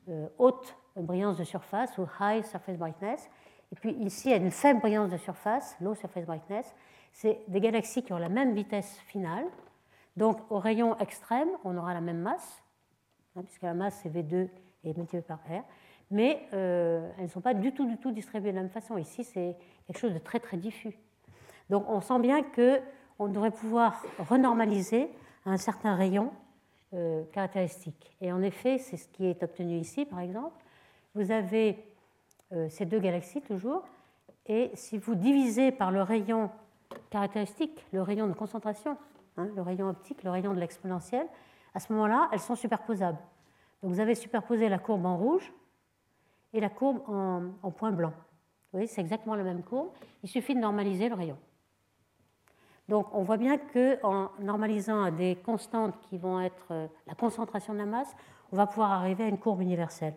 euh, haute brillance de surface ou high surface brightness. Et puis ici, il y a une faible brillance de surface, low surface brightness. C'est des galaxies qui ont la même vitesse finale. Donc au rayon extrême, on aura la même masse, hein, puisque la masse c'est V2 et multiplié par R. Mais euh, elles ne sont pas du tout, du tout distribuées de la même façon. Ici, c'est quelque chose de très, très diffus. Donc on sent bien qu'on devrait pouvoir renormaliser un certain rayon euh, caractéristique. Et en effet, c'est ce qui est obtenu ici, par exemple vous avez euh, ces deux galaxies toujours, et si vous divisez par le rayon caractéristique, le rayon de concentration, hein, le rayon optique, le rayon de l'exponentielle, à ce moment-là, elles sont superposables. Donc vous avez superposé la courbe en rouge et la courbe en, point blanc. Vous voyez, c'est exactement la même courbe. Il suffit de normaliser le rayon. Donc on voit bien qu'en normalisant à des constantes qui vont être euh, la concentration de la masse, on va pouvoir arriver à une courbe universelle.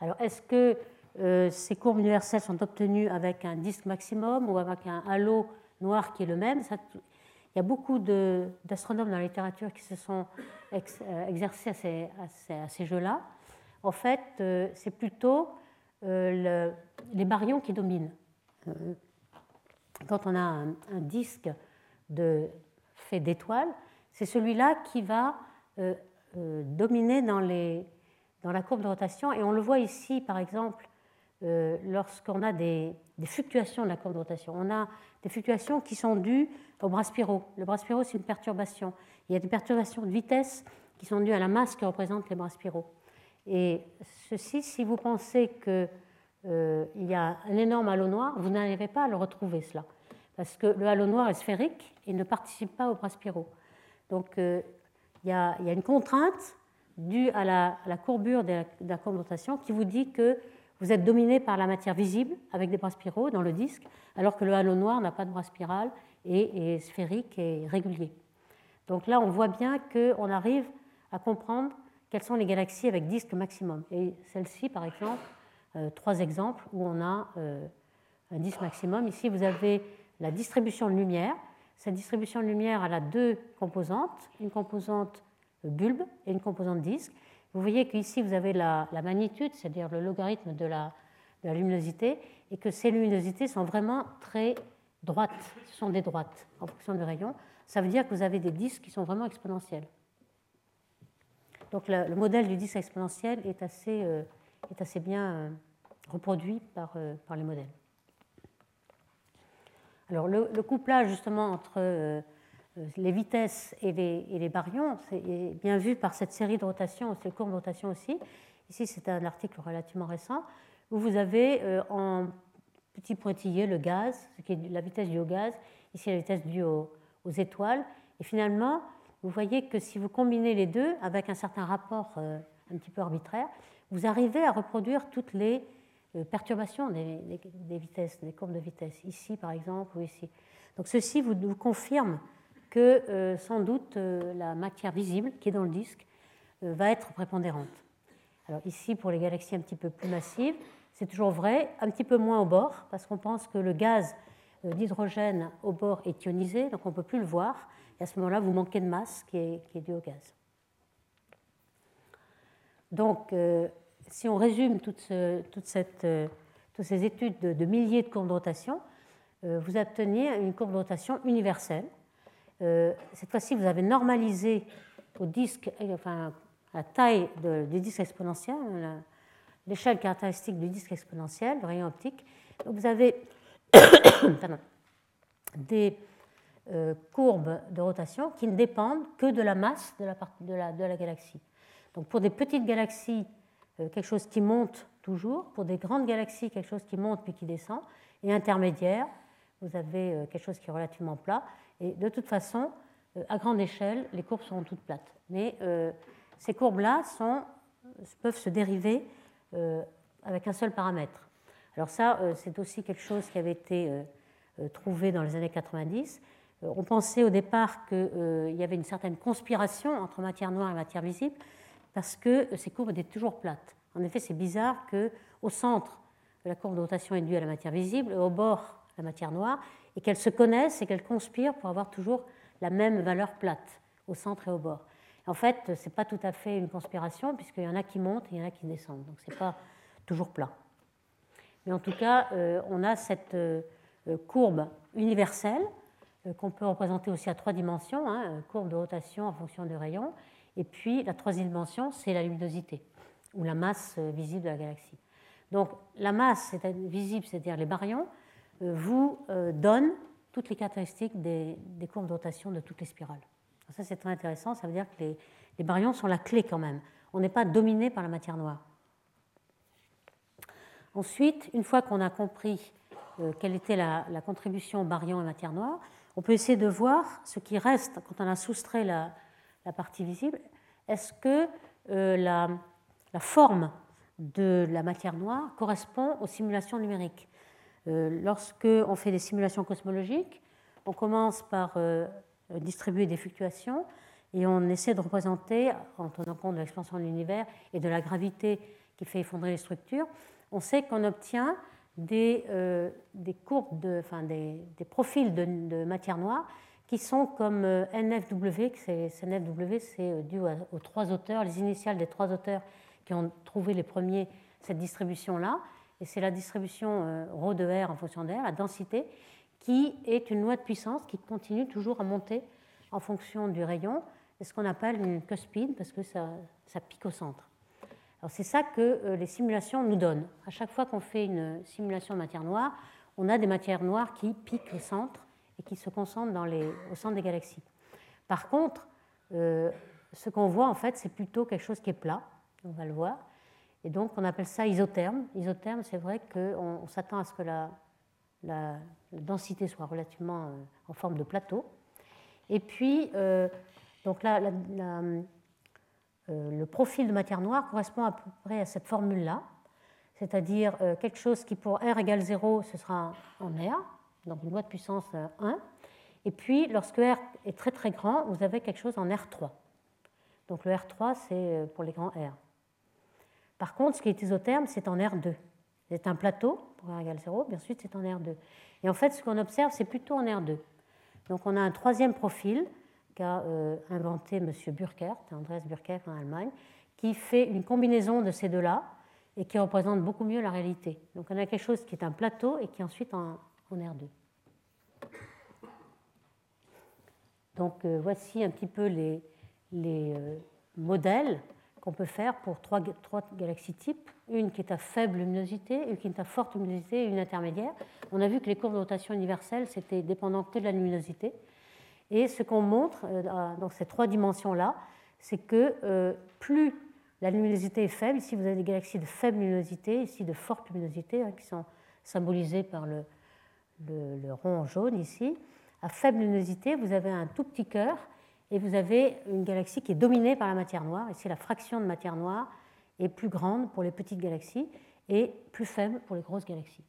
Alors, est-ce que euh, ces courbes universelles sont obtenues avec un disque maximum ou avec un halo noir qui est le même? Il y a beaucoup d'astronomes dans la littérature qui se sont euh, exercés à ces, jeux-là. En fait, euh, c'est plutôt les baryons qui dominent. Quand on a un, disque fait d'étoiles, c'est celui-là qui va dominer dans la courbe de rotation. Et on le voit ici, par exemple, euh, lorsqu'on a des, fluctuations de la courbe de rotation. On a des fluctuations qui sont dues au bras spiraux. Le bras spiraux, c'est une perturbation. Il y a des perturbations de vitesse qui sont dues à la masse que représentent les bras spiraux. Et ceci, si vous pensez qu'il euh, y a un énorme halo noir, vous n'arrivez pas à le retrouver, cela. Parce que le halo noir est sphérique et ne participe pas aux bras spiraux. Donc, euh, il y, a, une contrainte dû à la, courbure de la, de rotation qui vous dit que vous êtes dominé par la matière visible avec des bras spiraux dans le disque, alors que le halo noir n'a pas de bras spiral et sphérique et régulier. Donc là, on voit bien qu'on arrive à comprendre quelles sont les galaxies avec disque maximum. Et celle-ci, par exemple, euh, trois exemples où on a euh, un disque maximum. Ici, vous avez la distribution de lumière. Cette distribution de lumière, elle a deux composantes. Une composante bulbe et une composante disque. Vous voyez qu'ici, vous avez la, magnitude, c'est-à-dire le logarithme de la, luminosité, et que ces luminosités sont vraiment très droites. Ce sont des droites en fonction du rayon. Ça veut dire que vous avez des disques qui sont vraiment exponentiels. Donc le, modèle du disque exponentiel est assez, euh, est assez bien euh, reproduit par, euh, par les modèles. Alors le, couplage justement entre les vitesses et les, baryons, c'est bien vu par cette série de rotations, ces courbes de rotation aussi. Ici, c'est un article relativement récent, où vous avez en petit pointillé le gaz, ce qui est la vitesse due au gaz, ici la vitesse due aux, étoiles. Et finalement, vous voyez que si vous combinez les deux avec un certain rapport euh, un petit peu arbitraire, vous arrivez à reproduire toutes les euh, perturbations des, vitesses, des courbes de vitesse, ici par exemple ou ici. Donc ceci vous, vous confirme que euh, sans doute la matière visible qui est dans le disque va être prépondérante. Alors ici, pour les galaxies un petit peu plus massives, c'est toujours vrai, un petit peu moins au bord, parce qu'on pense que le gaz d'hydrogène au bord est ionisé, donc on ne peut plus le voir. Et à ce moment-là, vous manquez de masse qui est, due au gaz. Donc, euh, si on résume euh, toutes ces études de, milliers de courbes de rotation, euh, vous obtenez une courbe de rotation universelle. cette fois-ci, vous avez normalisé au disque, enfin, la taille du disque exponentiel, l'échelle caractéristique du disque exponentiel, le rayon optique. Donc, vous avez des euh, courbes de rotation qui ne dépendent que de la masse de la, galaxie. Donc pour des petites galaxies, euh, quelque chose qui monte toujours, pour des grandes galaxies, quelque chose qui monte puis qui descend, et intermédiaire, vous avez euh, quelque chose qui est relativement plat. Et de toute façon, à grande échelle, les courbes seront toutes plates. Mais ces courbes-là peuvent se dériver avec un seul paramètre. Alors ça, c'est aussi quelque chose qui avait été trouvé dans les années 90. Euh, on pensait au départ qu'il euh, y avait une certaine conspiration entre matière noire et matière visible parce que ces courbes étaient toujours plates. En effet, c'est bizarre qu'au centre, la courbe de rotation est due à la matière visible au bord, la matière noire, et qu'elles se connaissent et qu'elles conspirent pour avoir toujours la même valeur plate au centre et au bord. En fait, ce n'est pas tout à fait une conspiration, puisqu'il y en a qui montent et il y en a qui descendent. Donc, ce n'est pas toujours plat. Mais en tout cas, euh, on a cette courbe universelle euh, qu'on peut représenter aussi à trois dimensions, hein, euh, courbe de rotation en fonction du rayon. Et puis la troisième dimension, c'est la luminosité, ou la masse euh, visible de la galaxie. Donc la masse visible, c'est-à-dire les baryons, vous donne toutes les caractéristiques des, courbes de rotation de toutes les spirales. Ça c'est très intéressant, ça veut dire que les, baryons sont la clé quand même. On n'est pas dominé par la matière noire. Ensuite, une fois qu'on a compris quelle était la, la contribution baryons et matière noire, on peut essayer de voir ce qui reste quand on a soustrait la, partie visible. Est-ce que euh, la, forme de la matière noire correspond aux simulations numériques? Euh, Lorsque on fait des simulations cosmologiques, on commence par euh, distribuer des fluctuations et on essaie de représenter, en tenant compte de l'expansion de l'univers et de la gravité qui fait effondrer les structures, on sait qu'on obtient des, euh, des courbes, de, des, profils de, matière noire qui sont comme euh, NFW, NFW c'est euh, dû aux trois auteurs, les initiales des trois auteurs qui ont trouvé les premiers cette distribution-là, et c'est la distribution ρ de R en fonction de R, la densité, qui est une loi de puissance qui continue toujours à monter en fonction du rayon, c'est ce qu'on appelle une cuspide, parce que ça, ça pique au centre c'est ça que euh, les simulations nous donnent. À chaque fois qu'on fait une simulation de matière noire, on a des matières noires qui piquent au centre et qui se concentrent au centre des galaxies. Par contre, euh, ce qu'on voit en fait, c'est plutôt quelque chose qui est plat, on va le voir, et donc on appelle ça isotherme. Isotherme, c'est vrai qu'on on, s'attend à ce que la, densité soit relativement euh, en forme de plateau. Et puis, donc là, euh, le profil de matière noire correspond à peu près à cette formule-là, c'est-à-dire euh, quelque chose qui pour R égale 0, ce sera en R, donc une loi de puissance 1. Euh, Et puis, lorsque R est très très grand, vous avez quelque chose en R3. Donc le R3, c'est pour les grands R. Par contre, ce qui est isotherme, c'est en R2. C'est un plateau pour R égale 0, bien ensuite c'est en R2. Et en fait, ce qu'on observe, c'est plutôt en R2. Donc on a un troisième profil qu'a euh, inventé M. Burkert, Andreas Burkert en Allemagne, qui fait une combinaison de ces deux-là et qui représente beaucoup mieux la réalité. Donc on a quelque chose qui est un plateau et qui est ensuite en, R2. Donc euh, voici un petit peu les, euh, modèles qu'on peut faire pour trois, galaxies types, une qui est à faible luminosité, une qui est à forte luminosité et une intermédiaire. On a vu que les courbes de rotation universelle, c'était dépendant que de la luminosité. Et ce qu'on montre euh, dans ces trois dimensions-là, c'est que euh, plus la luminosité est faible, ici vous avez des galaxies de faible luminosité, ici de forte luminosité, hein, qui sont symbolisées par le, le, rond jaune ici. À faible luminosité, vous avez un tout petit cœur, et vous avez une galaxie qui est dominée par la matière noire. Ici, la fraction de matière noire est plus grande pour les petites galaxies et plus faible pour les grosses galaxies.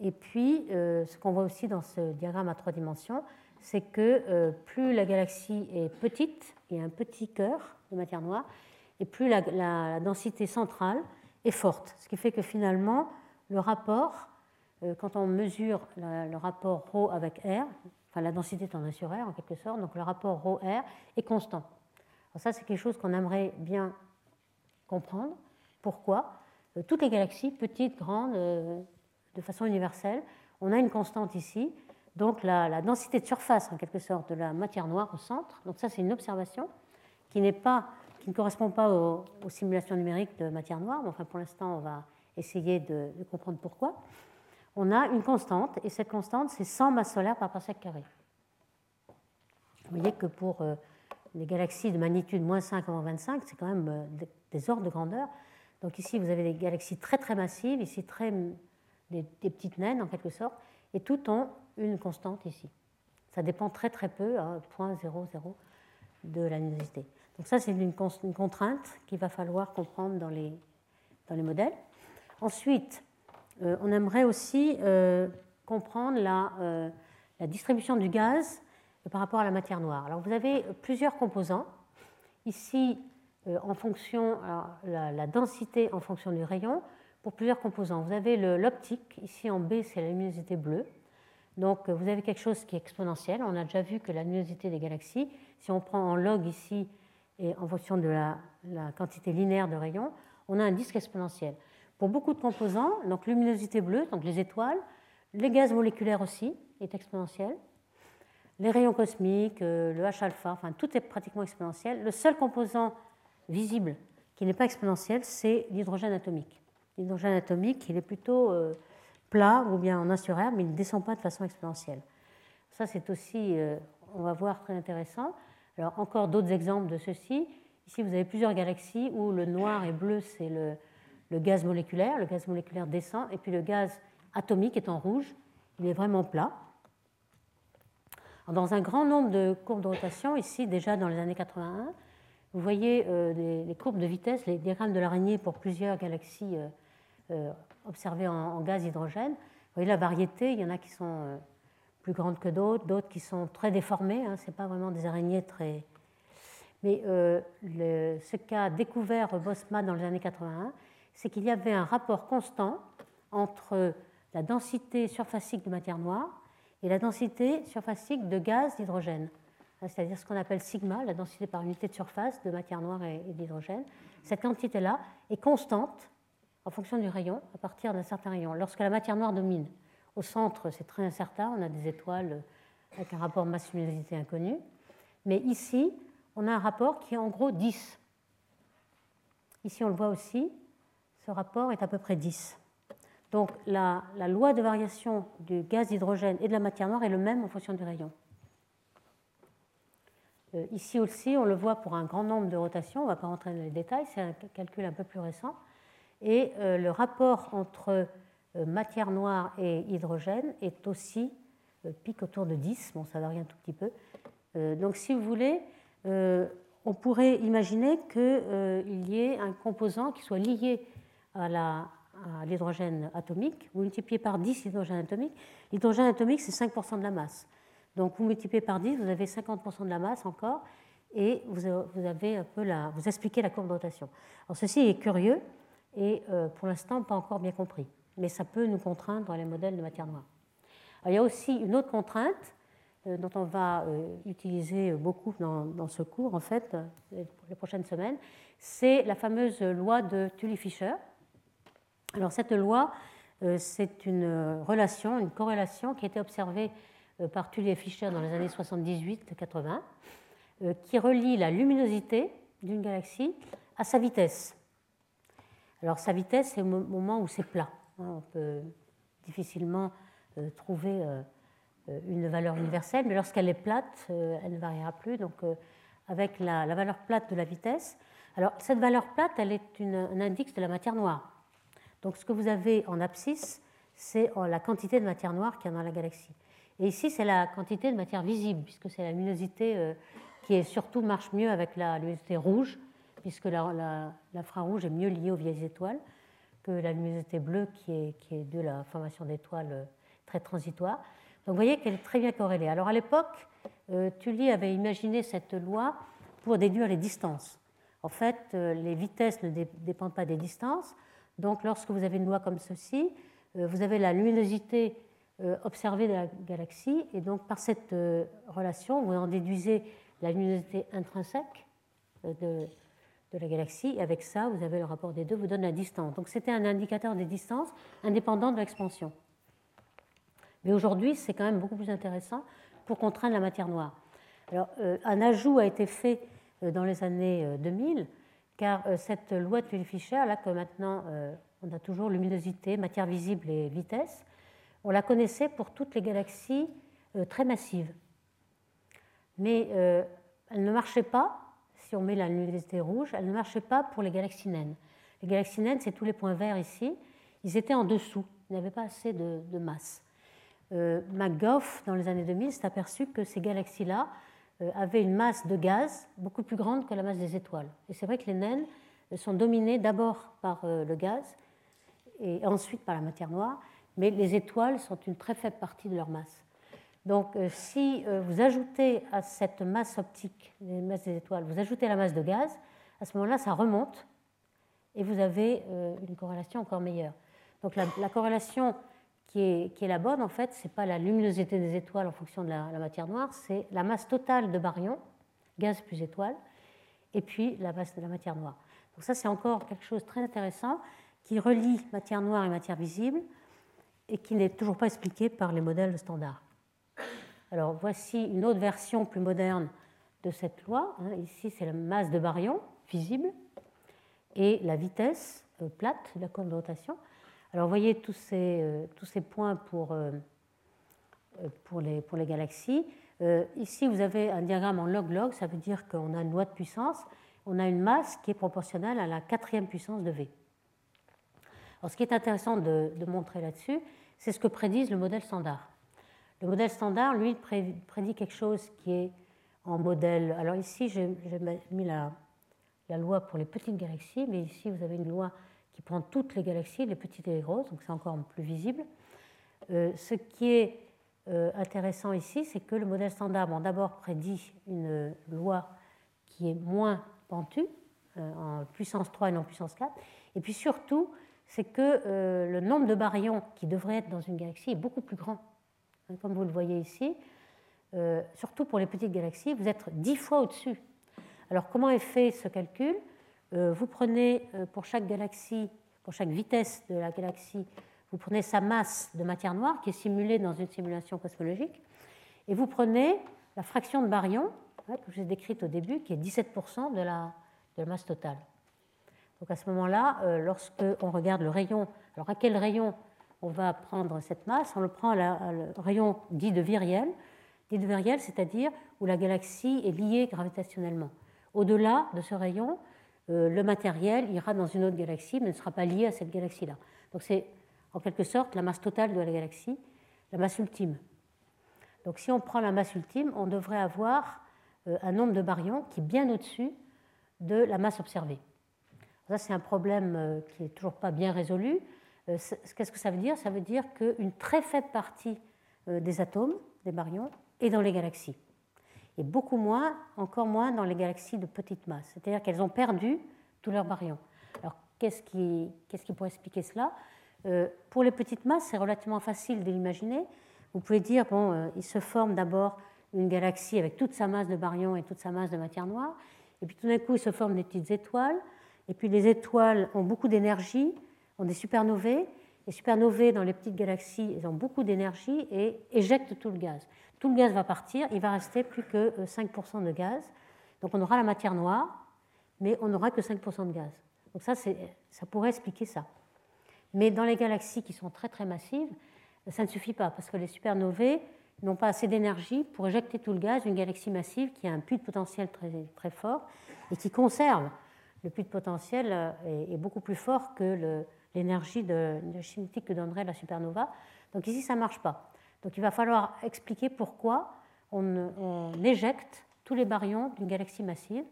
Et puis, euh, ce qu'on voit aussi dans ce diagramme à trois dimensions, c'est que euh, plus la galaxie est petite, il y a un petit cœur de matière noire, et plus la, densité centrale est forte. Ce qui fait que finalement, le rapport, euh, quand on mesure le rapport ρ avec R, enfin la densité en sur R en quelque sorte, donc le rapport ρr est constant. Alors ça, c'est quelque chose qu'on aimerait bien comprendre. Pourquoi Toutes les galaxies, petites, grandes, de façon universelle. On a une constante ici, donc la, densité de surface en quelque sorte de la matière noire au centre. Donc ça c'est une observation qui, pas, qui ne correspond pas aux, simulations numériques de matière noire, mais enfin pour l'instant on va essayer de, comprendre pourquoi. On a une constante et cette constante c'est 100 masses solaires par parsec carré. Vous voyez que pour euh, les galaxies de magnitude moins 5 avant 25, c'est quand même euh, des ordres de grandeur. Donc ici vous avez des galaxies très très massives, ici très des, petites naines en quelque sorte, et tout ont une constante ici. Ça dépend très très peu, à 0,00 de la luminosité. Donc ça, c'est une, contrainte qu'il va falloir comprendre dans les, dans les modèles. Ensuite, euh, on aimerait aussi euh, comprendre la, la, distribution du gaz par rapport à la matière noire. Alors vous avez plusieurs composants. Ici, en fonction, la, la, densité en fonction du rayon, pour plusieurs composants. Vous avez l'optique, ici en B c'est la luminosité bleue. Donc vous avez quelque chose qui est exponentiel. On a déjà vu que la luminosité des galaxies, si on prend en log ici et en fonction de la, quantité linéaire de rayons, on a un disque exponentiel. Pour beaucoup de composants, donc luminosité bleue, donc les étoiles, les gaz moléculaires aussi est exponentiel, les rayons cosmiques, euh, le H-alpha, enfin tout est pratiquement exponentiel. Le seul composant visible qui n'est pas exponentiel, c'est l'hydrogène atomique l'hydrogène atomique, il est plutôt euh, plat ou bien en 1 sur R, mais il ne descend pas de façon exponentielle. Ça, c'est aussi, euh, on va voir, très intéressant. Alors, encore d'autres exemples de ceci. Ici, vous avez plusieurs galaxies où le noir et bleu, c'est le gaz moléculaire. Le gaz moléculaire descend, et puis le gaz atomique est en rouge. Il est vraiment plat. Dans un grand nombre de courbes de rotation, ici déjà dans les années 81, vous voyez euh, les, courbes de vitesse, les diagrammes de l'araignée pour plusieurs galaxies euh, observées en, gaz hydrogène. Vous voyez la variété, il y en a qui sont euh, plus grandes que d'autres, d'autres qui sont très déformées. Hein, ce n'est pas vraiment des araignées très. Mais euh, ce qu'a découvert Bosma dans les années 81, c'est qu'il y avait un rapport constant entre la densité surfacique de matière noire et la densité surfacique de gaz d'hydrogène, c'est-à-dire ce qu'on appelle sigma, la densité par unité de surface de matière noire et d'hydrogène. Cette quantité-là est constante en fonction du rayon, à partir d'un certain rayon. Lorsque la matière noire domine, au centre, c'est très incertain, on a des étoiles avec un rapport masse-luminosité inconnu. Mais ici, on a un rapport qui est en gros 10. Ici, on le voit aussi, ce rapport est à peu près 10. Donc la, la loi de variation du gaz d'hydrogène et de la matière noire est le même en fonction du rayon. Euh, ici aussi, on le voit pour un grand nombre de rotations, on ne va pas rentrer dans les détails, c'est un calcul un peu plus récent. Et euh, le rapport entre euh, matière noire et hydrogène est aussi pique autour de 10, bon ça varie un tout petit peu. donc si vous voulez, on pourrait imaginer qu'il y ait un composant qui soit lié à l'hydrogène atomique. Vous multipliez par 10 l'hydrogène atomique. L'hydrogène atomique, c'est 5% de la masse. Donc vous multipliez par 10, vous avez 50% de la masse encore, et vous, avez un peu la, vous expliquez la courbe de rotation. Alors ceci est curieux, et euh, pour l'instant pas encore bien compris. Mais ça peut nous contraindre dans les modèles de matière noire. il y a aussi une autre contrainte euh, dont on va euh, utiliser beaucoup dans, ce cours, en fait, les prochaines semaines, c'est la fameuse loi de Tully-Fisher. Alors cette loi, c'est une relation, une corrélation qui a été observée par Tully et Fisher dans les années 78-80, qui relie la luminosité d'une galaxie à sa vitesse. Alors sa vitesse, c'est au moment où c'est plat. Hein, on peut difficilement euh, trouver euh, euh, une valeur universelle, mais lorsqu'elle est plate, elle ne variera plus. Donc avec la, valeur plate de la vitesse. Alors cette valeur plate, elle est un indice de la matière noire. Donc ce que vous avez en abscisse, c'est la quantité de matière noire qu'il y a dans la galaxie. Et ici, c'est la quantité de matière visible, puisque c'est la luminosité euh, qui est, surtout marche mieux avec la luminosité rouge, puisque l'infrarouge est mieux lié aux vieilles étoiles que la luminosité bleue qui est, qui est de la formation d'étoiles euh, très transitoire. Donc vous voyez qu'elle est très bien corrélée. Alors à l'époque, euh, Tully avait imaginé cette loi pour déduire les distances. En fait, euh, les vitesses ne dépendent pas des distances. Donc lorsque vous avez une loi comme ceci, vous avez la luminosité observée de la galaxie, et donc par cette relation, vous en déduisez la luminosité intrinsèque de, la galaxie, et avec ça, vous avez le rapport des deux, vous donne la distance. Donc c'était un indicateur des distances indépendant de l'expansion. Mais aujourd'hui, c'est quand même beaucoup plus intéressant pour contraindre la matière noire. Alors, euh, un ajout a été fait euh, dans les années 2000, euh, car cette loi de Tully-Fisher, là que maintenant on a toujours luminosité, matière visible et vitesse, on la connaissait pour toutes les galaxies très massives. Mais elle ne marchait pas si on met la luminosité rouge, elle ne marchait pas pour les galaxies naines. Les galaxies naines, c'est tous les points verts ici, ils étaient en dessous, ils n'avaient pas assez de, masse. Euh, McGough, dans les années 2000, s'est aperçu que ces galaxies-là euh, avaient une masse de gaz beaucoup plus grande que la masse des étoiles. Et c'est vrai que les naines sont dominées d'abord par euh, le gaz et ensuite par la matière noire, mais les étoiles sont une très faible partie de leur masse. Donc, euh, si euh, vous ajoutez à cette masse optique, les masses des étoiles, vous ajoutez la masse de gaz, à ce moment-là, ça remonte et vous avez euh, une corrélation encore meilleure. Donc, la, corrélation qui est, la bonne, en fait, ce n'est pas la luminosité des étoiles en fonction de la, matière noire, c'est la masse totale de baryons, gaz plus étoile, et puis la masse de la matière noire. Donc, ça, c'est encore quelque chose de très intéressant qui relie matière noire et matière visible et qui n'est toujours pas expliqué par les modèles standards. Alors voici une autre version plus moderne de cette loi. Hein. Ici, c'est la masse de baryon visible et la vitesse euh, plate de la courbe de rotation. Alors vous voyez tous ces, euh, tous ces points pour, euh, pour, les, pour les galaxies. ici, vous avez un diagramme en log-log, ça veut dire qu'on a une loi de puissance, on a une masse qui est proportionnelle à la quatrième puissance de V. Alors ce qui est intéressant de, montrer là-dessus, c'est ce que prédisent le modèle standard. Le modèle standard, lui, prédit quelque chose qui est en modèle. Alors ici, j'ai mis la, loi pour les petites galaxies, mais ici, vous avez une loi qui prend toutes les galaxies, les petites et les grosses, donc c'est encore plus visible. Euh, ce qui est euh, intéressant ici, c'est que le modèle standard, d'abord prédit une loi qui est moins pentue, euh, en puissance 3 et non puissance 4, et puis surtout, c'est que le nombre de baryons qui devrait être dans une galaxie est beaucoup plus grand Hein, comme vous le voyez ici, surtout pour les petites galaxies, vous êtes dix fois au-dessus. Alors comment est fait ce calcul? Vous prenez euh, pour chaque galaxie, pour chaque vitesse de la galaxie, vous prenez sa masse de matière noire qui est simulée dans une simulation cosmologique, et vous prenez la fraction de baryons hein, que je vous ai décrite au début, qui est 17% de la, masse totale. Donc à ce moment-là, lorsque on regarde le rayon, alors à quel rayon on va prendre cette masse, on le prend le rayon dit de viriel, dit de viriel, c'est-à-dire où la galaxie est liée gravitationnellement. Au-delà de ce rayon, euh, le matériel ira dans une autre galaxie, mais ne sera pas lié à cette galaxie-là. Donc c'est en quelque sorte la masse totale de la galaxie, la masse ultime. Donc si on prend la masse ultime, on devrait avoir euh, un nombre de baryons qui est bien au-dessus de la masse observée. Ça, c'est un problème euh, qui n'est toujours pas bien résolu, euh, qu'est-ce que ça veut dire? Ça veut dire qu'une très faible partie euh, des atomes, des baryons, est dans les galaxies. Et beaucoup moins, encore moins dans les galaxies de petite masse. C'est-à-dire qu'elles ont perdu tous leurs baryons. Alors, qu'est-ce qui, pourrait expliquer cela? Euh, Pour les petites masses, c'est relativement facile de l'imaginer. Vous pouvez dire, bon, il se forme d'abord une galaxie avec toute sa masse de baryons et toute sa masse de matière noire. Et puis tout d'un coup, il se forment des petites étoiles. Et puis les étoiles ont beaucoup d'énergie ont des supernovae. Les supernovae dans les petites galaxies, ils ont beaucoup d'énergie et éjectent tout le gaz. Tout le gaz va partir, il va rester plus que 5% euh, de gaz. Donc on aura la matière noire, mais on n'aura que 5% de gaz. Donc ça, ça pourrait expliquer ça. Mais dans les galaxies qui sont très très massives, ça ne suffit pas parce que les supernovae n'ont pas assez d'énergie pour éjecter tout le gaz d'une galaxie massive qui a un puits de potentiel très, très fort et qui conserve le puits de potentiel euh, est, est beaucoup plus fort que l'énergie de, cinétique que donnerait la supernova. Donc ici, ça ne marche pas. Donc il va falloir expliquer pourquoi on, éjecte tous les baryons d'une galaxie massive.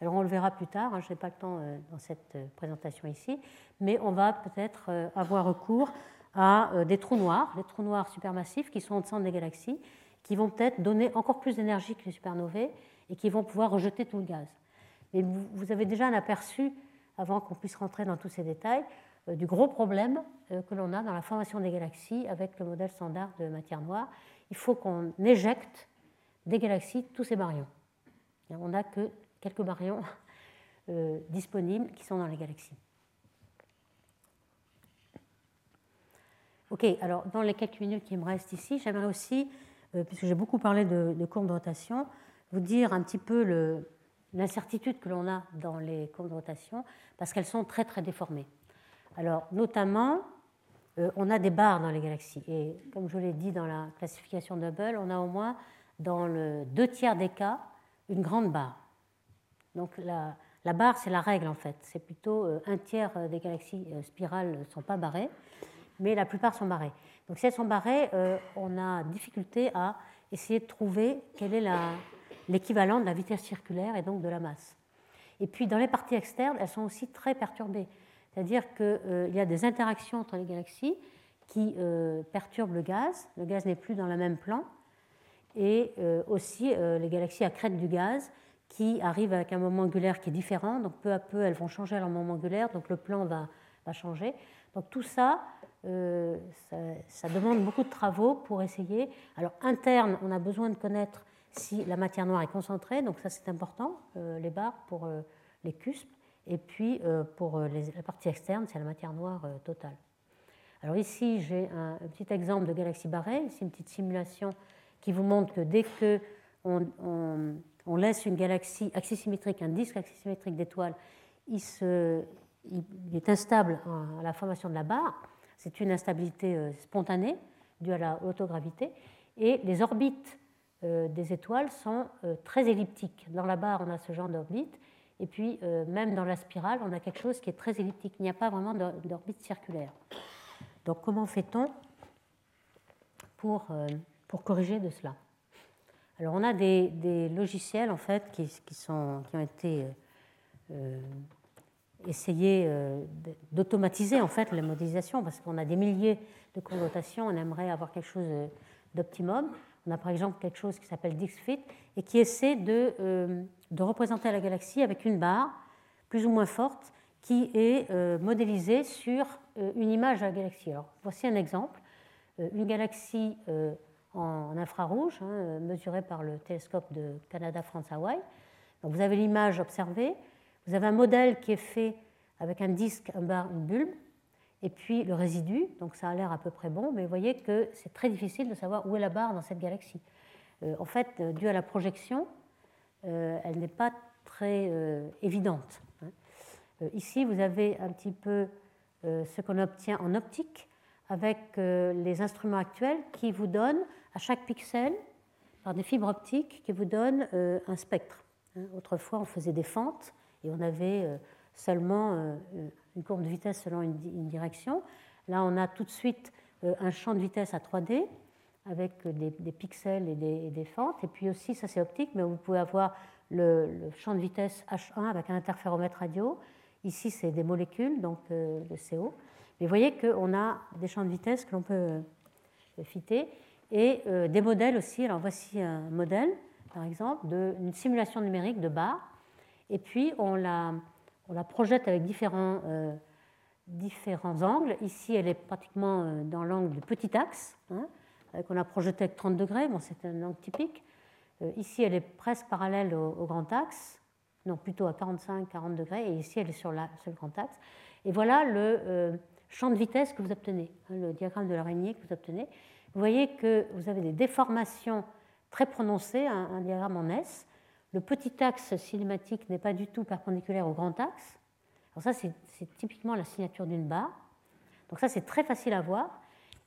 Alors on le verra plus tard, hein, je n'ai pas le temps euh, dans cette euh, présentation ici, mais on va peut-être euh, avoir recours à des trous noirs, des trous noirs supermassifs qui sont au centre des galaxies, qui vont peut-être donner encore plus d'énergie que les supernovae et qui vont pouvoir rejeter tout le gaz. Mais vous avez déjà un aperçu, avant qu'on puisse rentrer dans tous ces détails, du gros problème que l'on a dans la formation des galaxies avec le modèle standard de matière noire. Il faut qu'on éjecte des galaxies tous ces baryons. On n'a que quelques baryons euh, disponibles qui sont dans les galaxies. Ok, alors dans les quelques minutes qui me restent ici, j'aimerais aussi, euh, puisque j'ai beaucoup parlé de, de, courbes de rotation, vous dire un petit peu l'incertitude que l'on a dans les courbes de rotation, parce qu'elles sont très très déformées. Alors notamment, euh, on a des barres dans les galaxies, et comme je l'ai dit dans la classification Hubble, on a au moins dans le deux tiers des cas, une grande barre. Donc la, la barre, c'est la règle en fait. C'est plutôt euh, un tiers euh, des galaxies spirales ne sont pas barrées, mais la plupart sont barrées. Donc si elles sont barrées, on a difficulté à essayer de trouver quel est l'équivalent de la vitesse circulaire et donc de la masse. Et puis dans les parties externes, elles sont aussi très perturbées. C'est-à-dire qu'il y a des interactions entre les galaxies qui perturbent le gaz. Le gaz n'est plus dans le même plan et euh, aussi euh, les galaxies crête du gaz qui arrivent avec un moment angulaire qui est différent. Donc peu à peu, elles vont changer leur moment angulaire, donc le plan va, changer. Donc tout ça, euh, ça, demande beaucoup de travaux pour essayer. Alors interne, on a besoin de connaître si la matière noire est concentrée, donc ça c'est important, les barres pour les cuspes, et puis pour les, la partie externe, c'est la matière noire totale. Alors ici, j'ai un, petit exemple de galaxie barrée, ici une petite simulation qui vous montre que dès qu'on on, laisse une galaxie axisymétrique, un disque axisymétrique d'étoiles, il, il, est instable à la formation de la barre. C'est une instabilité euh, spontanée due à la autogravité. Et les orbites euh, des étoiles sont euh, très elliptiques. Dans la barre, on a ce genre d'orbite. Et puis, même dans la spirale, on a quelque chose qui est très elliptique. Il n'y a pas vraiment d'orbite circulaire. Donc, comment fait-on pour pour corriger de cela? Alors on a des, logiciels en fait qui, qui ont été euh, essayés euh, d'automatiser en fait la modélisation parce qu'on a des milliers de connotations, on aimerait avoir quelque chose d'optimum. On a par exemple quelque chose qui s'appelle DixFit et qui essaie de, euh, représenter la galaxie avec une barre plus ou moins forte qui est modélisée sur une image de la galaxie. Voici un exemple. une galaxie en infrarouge, hein, mesuré par le télescope de Canada-France-Hawaï. Vous avez l'image observée, vous avez un modèle qui est fait avec un disque, un bar, une bulbe, et puis le résidu, donc ça a l'air à peu près bon, mais vous voyez que c'est très difficile de savoir où est la barre dans cette galaxie. Euh, en fait, euh, à la projection, euh, elle n'est pas très évidente. Hein. ici, vous avez un petit peu ce qu'on obtient en optique avec les instruments actuels qui vous donnent à chaque pixel par des fibres optiques qui vous donnent euh, un spectre. Hein, autrefois, on faisait des fentes et on avait euh, seulement euh, une courbe de vitesse selon une, direction. Là, on a tout de suite un champ de vitesse à 3D avec des, pixels et des, fentes. Et puis aussi, ça c'est optique, mais vous pouvez avoir le, champ de vitesse H1 avec un interféromètre radio. Ici, c'est des molécules, donc le CO. Mais vous voyez qu'on a des champs de vitesse que l'on peut fitter et euh, des modèles aussi. Alors voici un modèle, par exemple, d'une simulation numérique de barre, et puis on la, on la projette avec différents, euh, différents angles. Ici, elle est pratiquement euh, dans l'angle du petit axe, hein, qu'on a projeté avec 30 degrés, bon, c'est un angle typique. ici, elle est presque parallèle au, grand axe, non, plutôt à 45-40 degrés, et ici, elle est sur, le grand axe. Et voilà le champ de vitesse que vous obtenez, hein, le diagramme de l'araignée que vous obtenez vous voyez que vous avez des déformations très prononcées, un, diagramme en S. Le petit axe cinématique n'est pas du tout perpendiculaire au grand axe. Alors ça, c'est typiquement la signature d'une barre. Donc ça, c'est très facile à voir.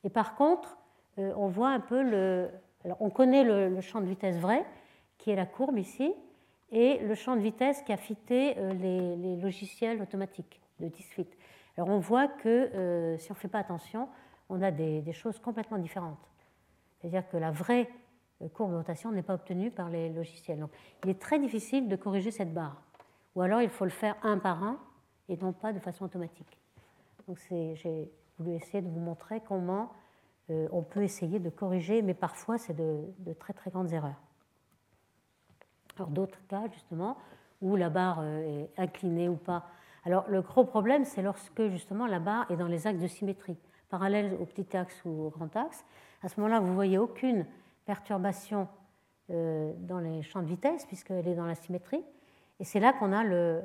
Et par contre, euh, on voit un peu le... Alors, on connaît le, champ de vitesse vrai, qui est la courbe ici, et le champ de vitesse qui a fité euh, les, logiciels automatiques de DisFit. Alors on voit que euh, si on ne fait pas attention, on a des, choses complètement différentes. C'est-à-dire que la vraie courbe de rotation n'est pas obtenue par les logiciels. Donc, il est très difficile de corriger cette barre. Ou alors il faut le faire un par un et non pas de façon automatique. Donc j'ai voulu essayer de vous montrer comment euh, on peut essayer de corriger, mais parfois c'est de, très très grandes erreurs. Alors d'autres cas justement où la barre euh, est inclinée ou pas. Alors le gros problème c'est lorsque justement la barre est dans les axes de symétrie, parallèle au petit axe ou au grand axe. À ce moment-là, vous voyez aucune perturbation euh, dans les champs de vitesse puisqu'elle est dans la symétrie. Et c'est là qu'on a le,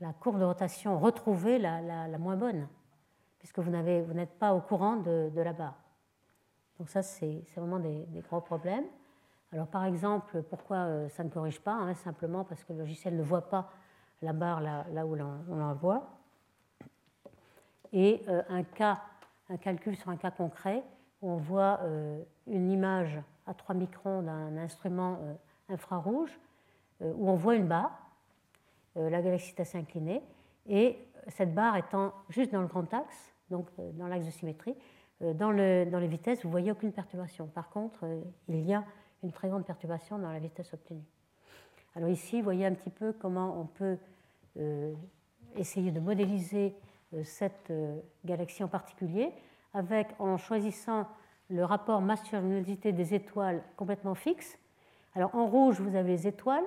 la courbe de rotation retrouvée la, la, moins bonne, puisque vous n'êtes pas au courant de, de, la barre. Donc ça, c'est vraiment des, gros problèmes. Alors par exemple, pourquoi euh, ça ne corrige pas hein, Simplement parce que le logiciel ne voit pas la barre là, là où on la voit. Et euh, un cas, un calcul sur un cas concret, où on voit une image à 3 microns d'un instrument infrarouge, où on voit une barre, euh, la galaxie est assez inclinée, et cette barre étant juste dans le grand axe, donc euh, dans l'axe de symétrie, euh, dans, le, dans, les vitesses, vous voyez aucune perturbation. Par contre, il y a une très grande perturbation dans la vitesse obtenue. Alors ici, vous voyez un petit peu comment on peut essayer de modéliser cette galaxie en particulier, avec en choisissant le rapport masse-luminosité des étoiles complètement fixe. Alors en rouge, vous avez les étoiles,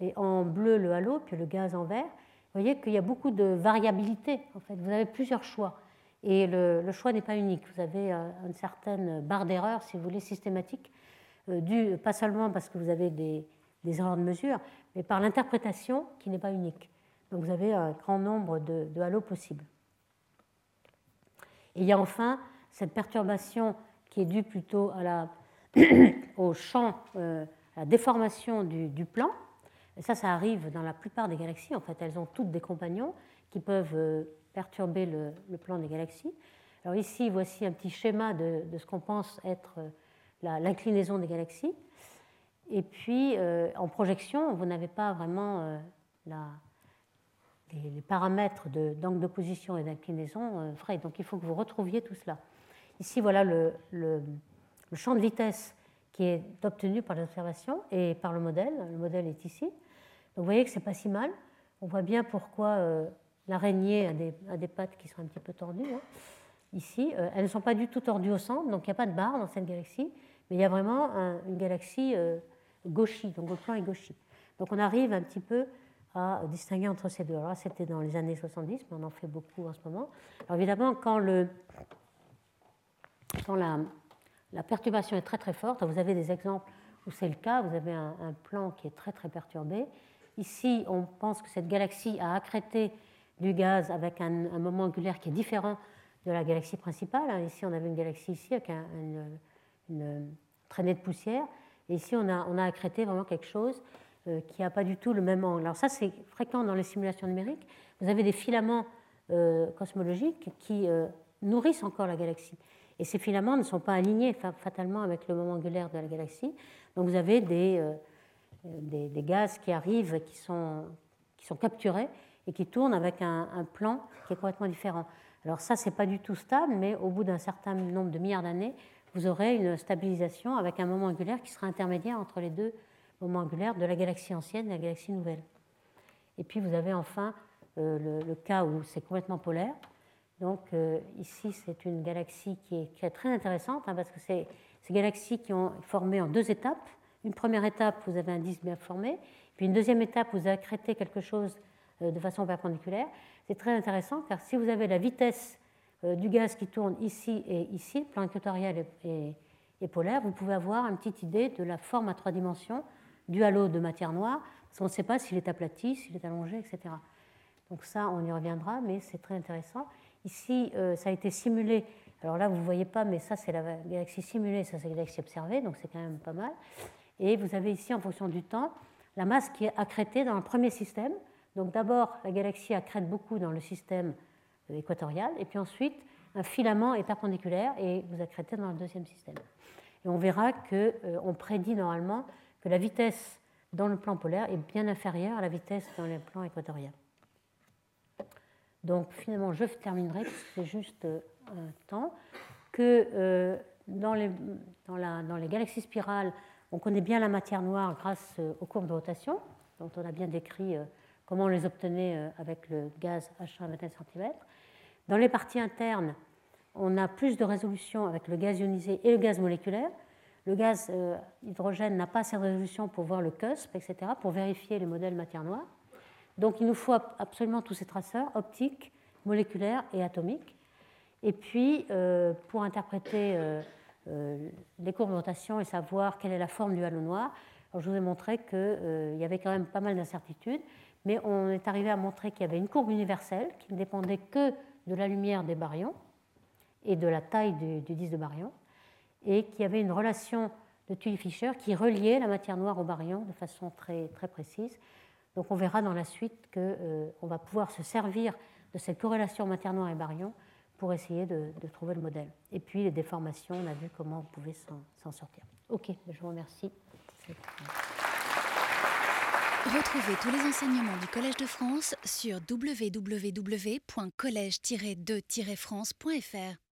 et en bleu le halo, puis le gaz en vert, vous voyez qu'il y a beaucoup de variabilité. En fait, vous avez plusieurs choix. Et le, choix n'est pas unique. Vous avez euh, une certaine barre d'erreur, si vous voulez, systématique, euh, due pas seulement parce que vous avez des, erreurs de mesure, mais par l'interprétation qui n'est pas unique. Donc vous avez un grand nombre de, de halos possibles. Et il y a enfin cette perturbation qui est due plutôt au champ, euh, à la déformation du plan, et ça, ça arrive dans la plupart des galaxies. En fait, elles ont toutes des compagnons qui peuvent euh, perturber le, plan des galaxies. Alors ici, voici un petit schéma de, ce qu'on pense être euh, l'inclinaison des galaxies. Et puis, en projection, vous n'avez pas vraiment les, paramètres d'angle de, position et d'inclinaison vrais. Donc, il faut que vous retrouviez tout cela. Ici, voilà le, champ de vitesse qui est obtenu par l'observation et par le modèle. Le modèle est ici vous voyez que c'est pas si mal. On voit bien pourquoi euh, l'araignée a des, pattes qui sont un petit peu tordues. Hein. Ici, euh, elles ne sont pas du tout tordues au centre, donc il n'y a pas de barre dans cette galaxie, mais il y a vraiment une galaxie euh, gauchie, donc le plan est gauchie. Donc on arrive un petit peu à distinguer entre ces deux. Alors c'était dans les années 70, mais on en fait beaucoup en ce moment. Alors évidemment, quand, le, quand la, perturbation est très très forte, vous avez des exemples où c'est le cas, vous avez un, un, plan qui est très très perturbé, Ici, on pense que cette galaxie a accrété du gaz avec un, moment angulaire qui est différent de la galaxie principale. Hein. Ici, on avait une galaxie ici avec une, traînée de poussière. Ici, on a, on a accrété vraiment quelque chose euh, qui n'a pas du tout le même angle. Alors ça, c'est fréquent dans les simulations numériques. Vous avez des filaments euh, cosmologiques qui euh, nourrissent encore la galaxie. Et ces filaments ne sont pas alignés fatalement avec le moment angulaire de la galaxie. Donc vous avez des, des, gaz qui arrivent, qui sont, qui sont capturés et qui tournent avec un, plan qui est complètement différent. Alors ça, ce n'est pas du tout stable, mais au bout d'un certain nombre de milliards d'années, vous aurez une stabilisation avec un moment angulaire qui sera intermédiaire entre les deux moments angulaires de la galaxie ancienne et la galaxie nouvelle. Et puis vous avez enfin euh, le, cas où c'est complètement polaire. Donc euh, ici, c'est une galaxie qui est, très intéressante hein, parce que c'est ces galaxies qui ont formé en deux étapes. Une première étape, vous avez un disque bien formé, puis une deuxième étape, vous accrétez quelque chose euh, de façon perpendiculaire. C'est très intéressant car si vous avez la vitesse euh, du gaz qui tourne ici et ici, le plan équatorial et, polaire, vous pouvez avoir une petite idée de la forme à trois dimensions du halo de matière noire, parce qu'on ne sait pas s'il est aplati, s'il est allongé, etc. Donc ça, on y reviendra, mais c'est très intéressant. Ici, euh, ça a été simulé. Alors là, vous ne voyez pas, mais ça, c'est la galaxie simulée, ça, c'est la galaxie observée, donc c'est quand même pas mal. Et vous avez ici, en fonction du temps, la masse qui est accrétée dans le premier système. Donc d'abord, la galaxie accrète beaucoup dans le système équatorial, et puis ensuite, un filament est perpendiculaire et vous accrétez dans le deuxième système. Et on verra qu'on euh, prédit normalement que la vitesse dans le plan polaire est bien inférieure à la vitesse dans le plan équatorial. Donc finalement, je terminerai, c'est juste euh, temps, que euh, dans les, dans, la, dans les galaxies spirales, on connaît bien la matière noire grâce aux courbes de rotation, dont on a bien décrit comment on les obtenait avec le gaz H1 à 21 cm. Dans les parties internes, on a plus de résolution avec le gaz ionisé et le gaz moléculaire. Le gaz euh, hydrogène n'a pas assez de résolution pour voir le CUSP, etc., pour vérifier les modèles matière noire. Donc il nous faut absolument tous ces traceurs optiques, moléculaires et atomiques. Et puis, euh, pour interpréter euh, les courbes et savoir quelle est la forme du halo noir, je vous ai montré qu'il y avait quand même pas mal d'incertitudes, mais on est arrivé à montrer qu'il y avait une courbe universelle qui ne dépendait que de la lumière des baryons et de la taille du, disque de baryon, et qui avait une relation de Tully-Fisher qui reliait la matière noire au baryon de façon très, très précise. Donc on verra dans la suite qu'on euh, va pouvoir se servir de cette corrélation matière noire et pour essayer de, trouver le modèle. Et puis les déformations, on a vu comment on pouvait s'en sortir. Ok, je vous remercie. Retrouvez tous les enseignements du Collège de France sur www.colège-2-france.fr.